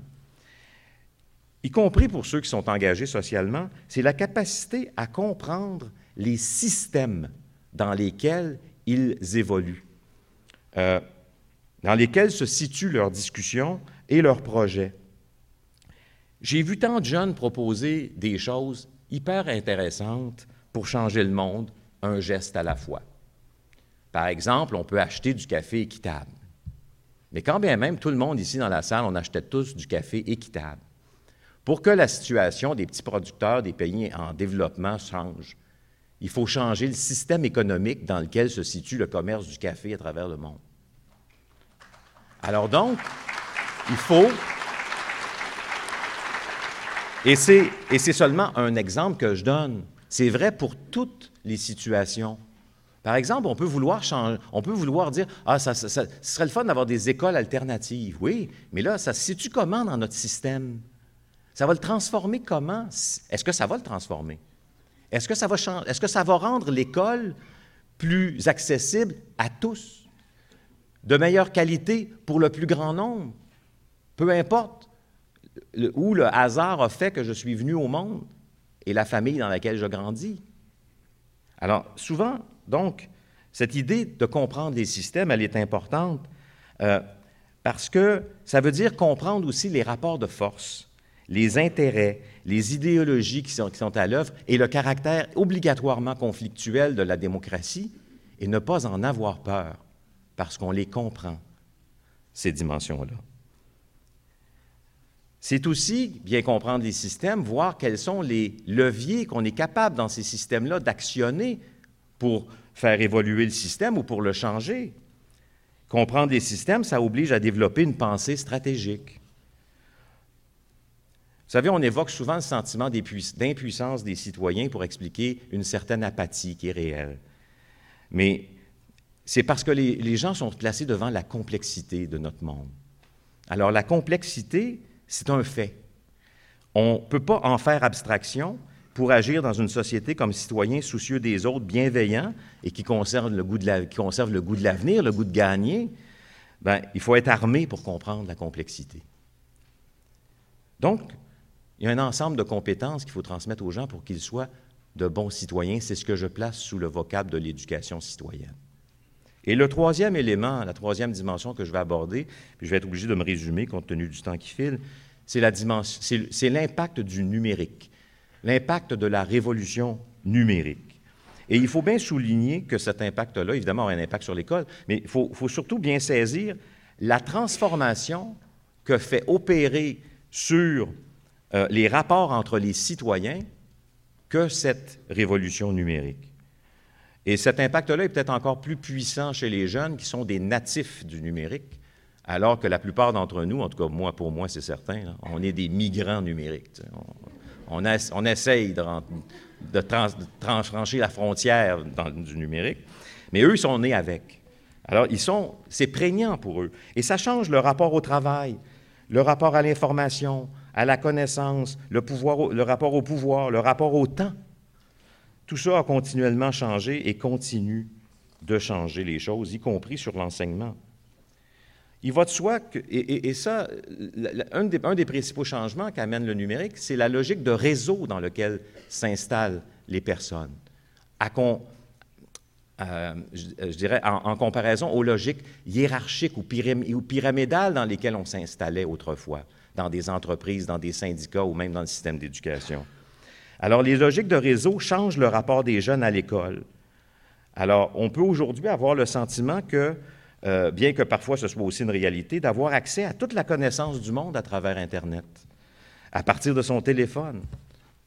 S4: y compris pour ceux qui sont engagés socialement, c'est la capacité à comprendre les systèmes dans lesquels ils évoluent, euh, dans lesquels se situent leurs discussions et leurs projets. J'ai vu tant de jeunes proposer des choses hyper intéressantes pour changer le monde, un geste à la fois. Par exemple, on peut acheter du café équitable. Mais quand bien même tout le monde ici dans la salle, on achetait tous du café équitable. Pour que la situation des petits producteurs des pays en développement change, il faut changer le système économique dans lequel se situe le commerce du café à travers le monde. Alors donc, il faut... Et c'est seulement un exemple que je donne. C'est vrai pour toutes les situations. Par exemple, on peut vouloir, changer, on peut vouloir dire Ah, ça, serait le fun d'avoir des écoles alternatives. Oui, mais là, ça se situe comment dans notre système? Ça va le transformer comment? Est-ce que ça va le transformer? Est-ce que ça va, est-ce que ça va rendre l'école plus accessible à tous, de meilleure qualité pour le plus grand nombre? Peu importe où le hasard a fait que je suis venu au monde et la famille dans laquelle je grandis. Alors, souvent, donc, cette idée de comprendre les systèmes, elle est importante Euh, parce que ça veut dire comprendre aussi les rapports de force, les intérêts, les idéologies qui sont, à l'œuvre et le caractère obligatoirement conflictuel de la démocratie et ne pas en avoir peur parce qu'on les comprend, ces dimensions-là. C'est aussi bien comprendre les systèmes, voir quels sont les leviers qu'on est capable dans ces systèmes-là d'actionner pour faire évoluer le système ou pour le changer. Comprendre les systèmes, ça oblige à développer une pensée stratégique. Vous savez, on évoque souvent le sentiment d'impuissance des citoyens pour expliquer une certaine apathie qui est réelle. Mais c'est parce que les, gens sont placés devant la complexité de notre monde. Alors la complexité, c'est un fait. On ne peut pas en faire abstraction pour agir dans une société comme citoyen soucieux des autres, bienveillant et qui conserve le goût de, la, qui conserve le goût de l'avenir, le goût de gagner. Bien, il faut être armé pour comprendre la complexité. Donc, il y a un ensemble de compétences qu'il faut transmettre aux gens pour qu'ils soient de bons citoyens. C'est ce que je place sous le vocable de l'éducation citoyenne. Et le troisième élément, la troisième dimension que je vais aborder, puis je vais être obligé de me résumer compte tenu du temps qui file, c'est l'impact du numérique, l'impact de la révolution numérique. Et il faut bien souligner que cet impact-là, évidemment, a un impact sur l'école, mais il faut, faut, surtout bien saisir la transformation que fait opérer sur euh, les rapports entre les citoyens que cette révolution numérique. Et cet impact-là est peut-être encore plus puissant chez les jeunes qui sont des natifs du numérique, alors que la plupart d'entre nous, en tout cas moi pour moi c'est certain, on est des migrants numériques. On, on, essaye de, de, trans, de trancher la frontière du numérique, mais eux ils sont nés avec. Alors ils sont, c'est prégnant pour eux, et ça change le rapport au travail, le rapport à l'information, à la connaissance, le, rapport au pouvoir, le rapport au temps. Tout ça a continuellement changé et continue de changer les choses, y compris sur l'enseignement. Il va de soi que, et, ça, un des, principaux changements qu'amène le numérique, c'est la logique de réseau dans lequel s'installent les personnes, à con, euh, je, je, dirais en, comparaison aux logiques hiérarchiques ou pyramidales dans lesquelles on s'installait autrefois, dans des entreprises, dans des syndicats ou même dans le système d'éducation. Alors, les logiques de réseau changent le rapport des jeunes à l'école. Alors, on peut aujourd'hui avoir le sentiment que, euh, bien que parfois ce soit aussi une réalité, d'avoir accès à toute la connaissance du monde à travers Internet, à partir de son téléphone.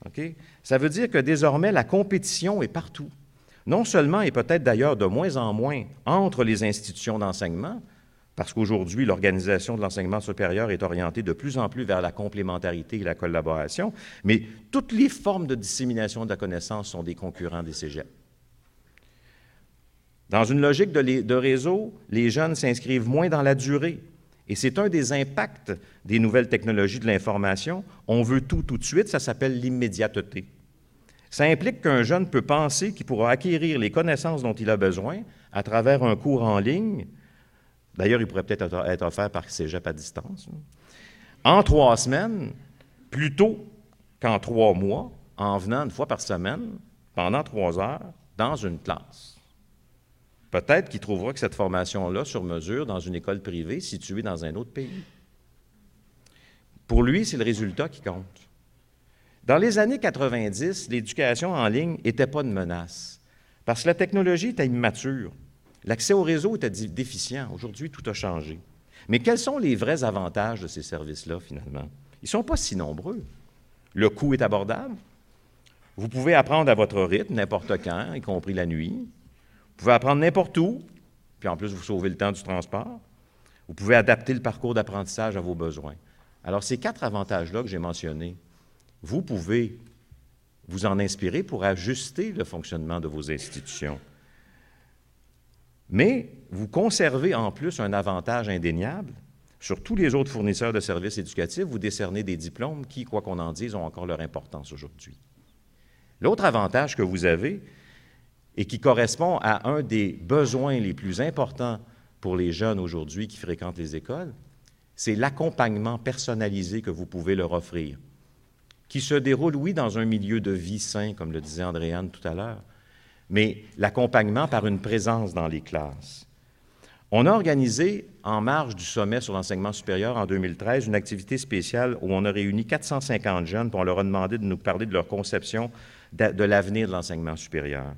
S4: Okay? Ça veut dire que désormais, la compétition est partout. Non seulement, et peut-être d'ailleurs de moins en moins, entre les institutions d'enseignement, parce qu'aujourd'hui, l'organisation de l'enseignement supérieur est orientée de plus en plus vers la complémentarité et la collaboration, mais toutes les formes de dissémination de la connaissance sont des concurrents des cégeps. Dans une logique de, de réseau, les jeunes s'inscrivent moins dans la durée, et c'est un des impacts des nouvelles technologies de l'information. On veut tout tout de suite, ça s'appelle l'immédiateté. Ça implique qu'un jeune peut penser qu'il pourra acquérir les connaissances dont il a besoin à travers un cours en ligne, D'ailleurs, il pourrait peut-être être offert par cégep à distance. En trois semaines, plutôt qu'en trois mois, en venant une fois par semaine, pendant trois heures, dans une classe. Peut-être qu'il trouvera que cette formation-là, sur mesure, dans une école privée située dans un autre pays. Pour lui, c'est le résultat qui compte. Dans les années 90, l'éducation en ligne n'était pas une menace, parce que la technologie était immature. L'accès au réseau était déficient. Aujourd'hui, tout a changé. Mais quels sont les vrais avantages de ces services-là, finalement? Ils ne sont pas si nombreux. Le coût est abordable. Vous pouvez apprendre à votre rythme, n'importe quand, y compris la nuit. Vous pouvez apprendre n'importe où, puis en plus, vous sauvez le temps du transport. Vous pouvez adapter le parcours d'apprentissage à vos besoins. Alors, ces quatre avantages-là que j'ai mentionnés, vous pouvez vous en inspirer pour ajuster le fonctionnement de vos institutions. Mais vous conservez en plus un avantage indéniable. Sur tous les autres fournisseurs de services éducatifs, vous décernez des diplômes qui, quoi qu'on en dise, ont encore leur importance aujourd'hui. L'autre avantage que vous avez, et qui correspond à un des besoins les plus importants pour les jeunes aujourd'hui qui fréquentent les écoles, c'est l'accompagnement personnalisé que vous pouvez leur offrir, qui se déroule, oui, dans un milieu de vie sain, comme le disait Andréane tout à l'heure, mais l'accompagnement par une présence dans les classes. On a organisé, en marge du sommet sur l'enseignement supérieur en 2013, une activité spéciale où on a réuni 450 jeunes, puis on leur a demandé de nous parler de leur conception de, l'avenir de l'enseignement supérieur.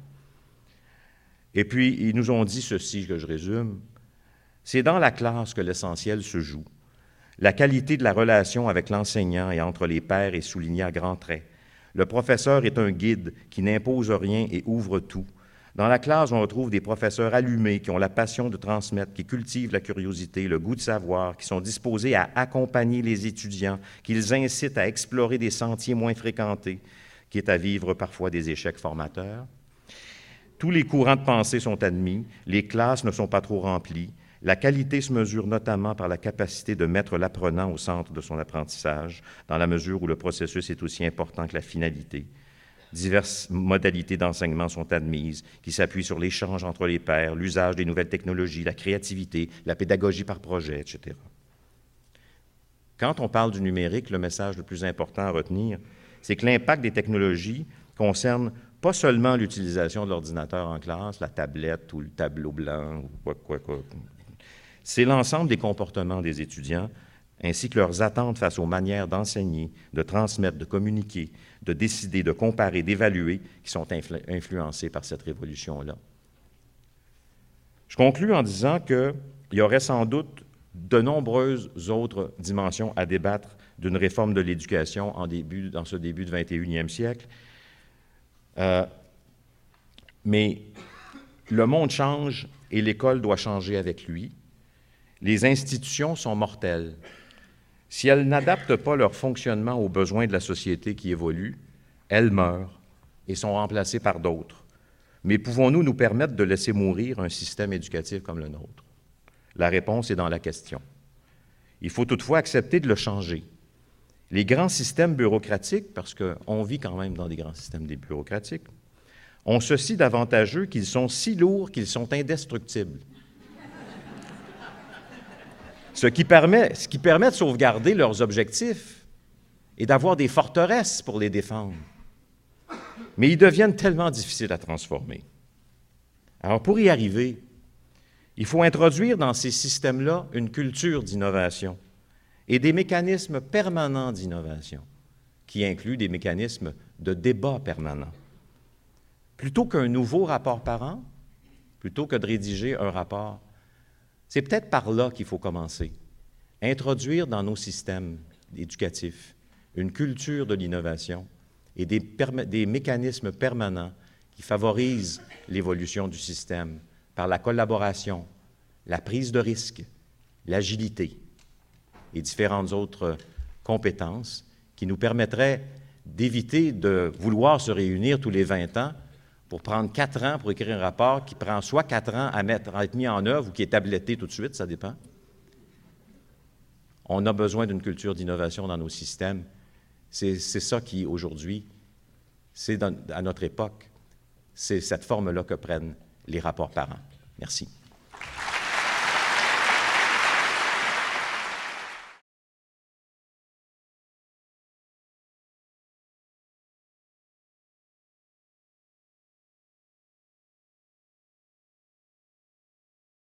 S4: Et puis, ils nous ont dit ceci, que je résume, c'est dans la classe que l'essentiel se joue. La qualité de la relation avec l'enseignant et entre les pairs est soulignée à grands traits. Le professeur est un guide qui n'impose rien et ouvre tout. Dans la classe, on retrouve des professeurs allumés qui ont la passion de transmettre, qui cultivent la curiosité, le goût de savoir, qui sont disposés à accompagner les étudiants, qui les incitent à explorer des sentiers moins fréquentés, qui est à vivre parfois des échecs formateurs. Tous les courants de pensée sont admis, les classes ne sont pas trop remplies, la qualité se mesure notamment par la capacité de mettre l'apprenant au centre de son apprentissage, dans la mesure où le processus est aussi important que la finalité. Diverses modalités d'enseignement sont admises, qui s'appuient sur l'échange entre les pairs, l'usage des nouvelles technologies, la créativité, la pédagogie par projet, etc. Quand on parle du numérique, le message le plus important à retenir, c'est que l'impact des technologies concerne pas seulement l'utilisation de l'ordinateur en classe, la tablette ou le tableau blanc, ou quoi, quoi, quoi. C'est l'ensemble des comportements des étudiants, ainsi que leurs attentes face aux manières d'enseigner, de transmettre, de communiquer, de décider, de comparer, d'évaluer, qui sont influencés par cette révolution-là. Je conclus en disant qu'il y aurait sans doute de nombreuses autres dimensions à débattre d'une réforme de l'éducation en dans ce début du 21e siècle. Euh, mais le monde change et l'école doit changer avec lui. Les institutions sont mortelles. Si elles n'adaptent pas leur fonctionnement aux besoins de la société qui évolue, elles meurent et sont remplacées par d'autres. Mais pouvons-nous nous permettre de laisser mourir un système éducatif comme le nôtre? La réponse est dans la question. Il faut toutefois accepter de le changer. Les grands systèmes bureaucratiques, parce qu'on vit quand même dans des grands systèmes bureaucratiques, ont ceci d'avantageux qu'ils sont si lourds qu'ils sont indestructibles ce qui permet, de sauvegarder leurs objectifs et d'avoir des forteresses pour les défendre. Mais ils deviennent tellement difficiles à transformer. Alors pour y arriver, il faut introduire dans ces systèmes-là une culture d'innovation et des mécanismes permanents d'innovation, qui incluent des mécanismes de débat permanent. Plutôt qu'un nouveau rapport par an, plutôt que de rédiger un rapport c'est peut-être par là qu'il faut commencer. Introduire dans nos systèmes éducatifs une culture de l'innovation et des, mécanismes permanents qui favorisent l'évolution du système par la collaboration, la prise de risque, l'agilité et différentes autres compétences qui nous permettraient d'éviter de vouloir se réunir tous les 20 ans pour prendre quatre ans pour écrire un rapport qui prend soit quatre ans à, être mis en œuvre ou qui est tabletté tout de suite, ça dépend. On a besoin d'une culture d'innovation dans nos systèmes. C'est ça qui, aujourd'hui, c'est à notre époque, c'est cette forme-là que prennent les rapports parents. Merci.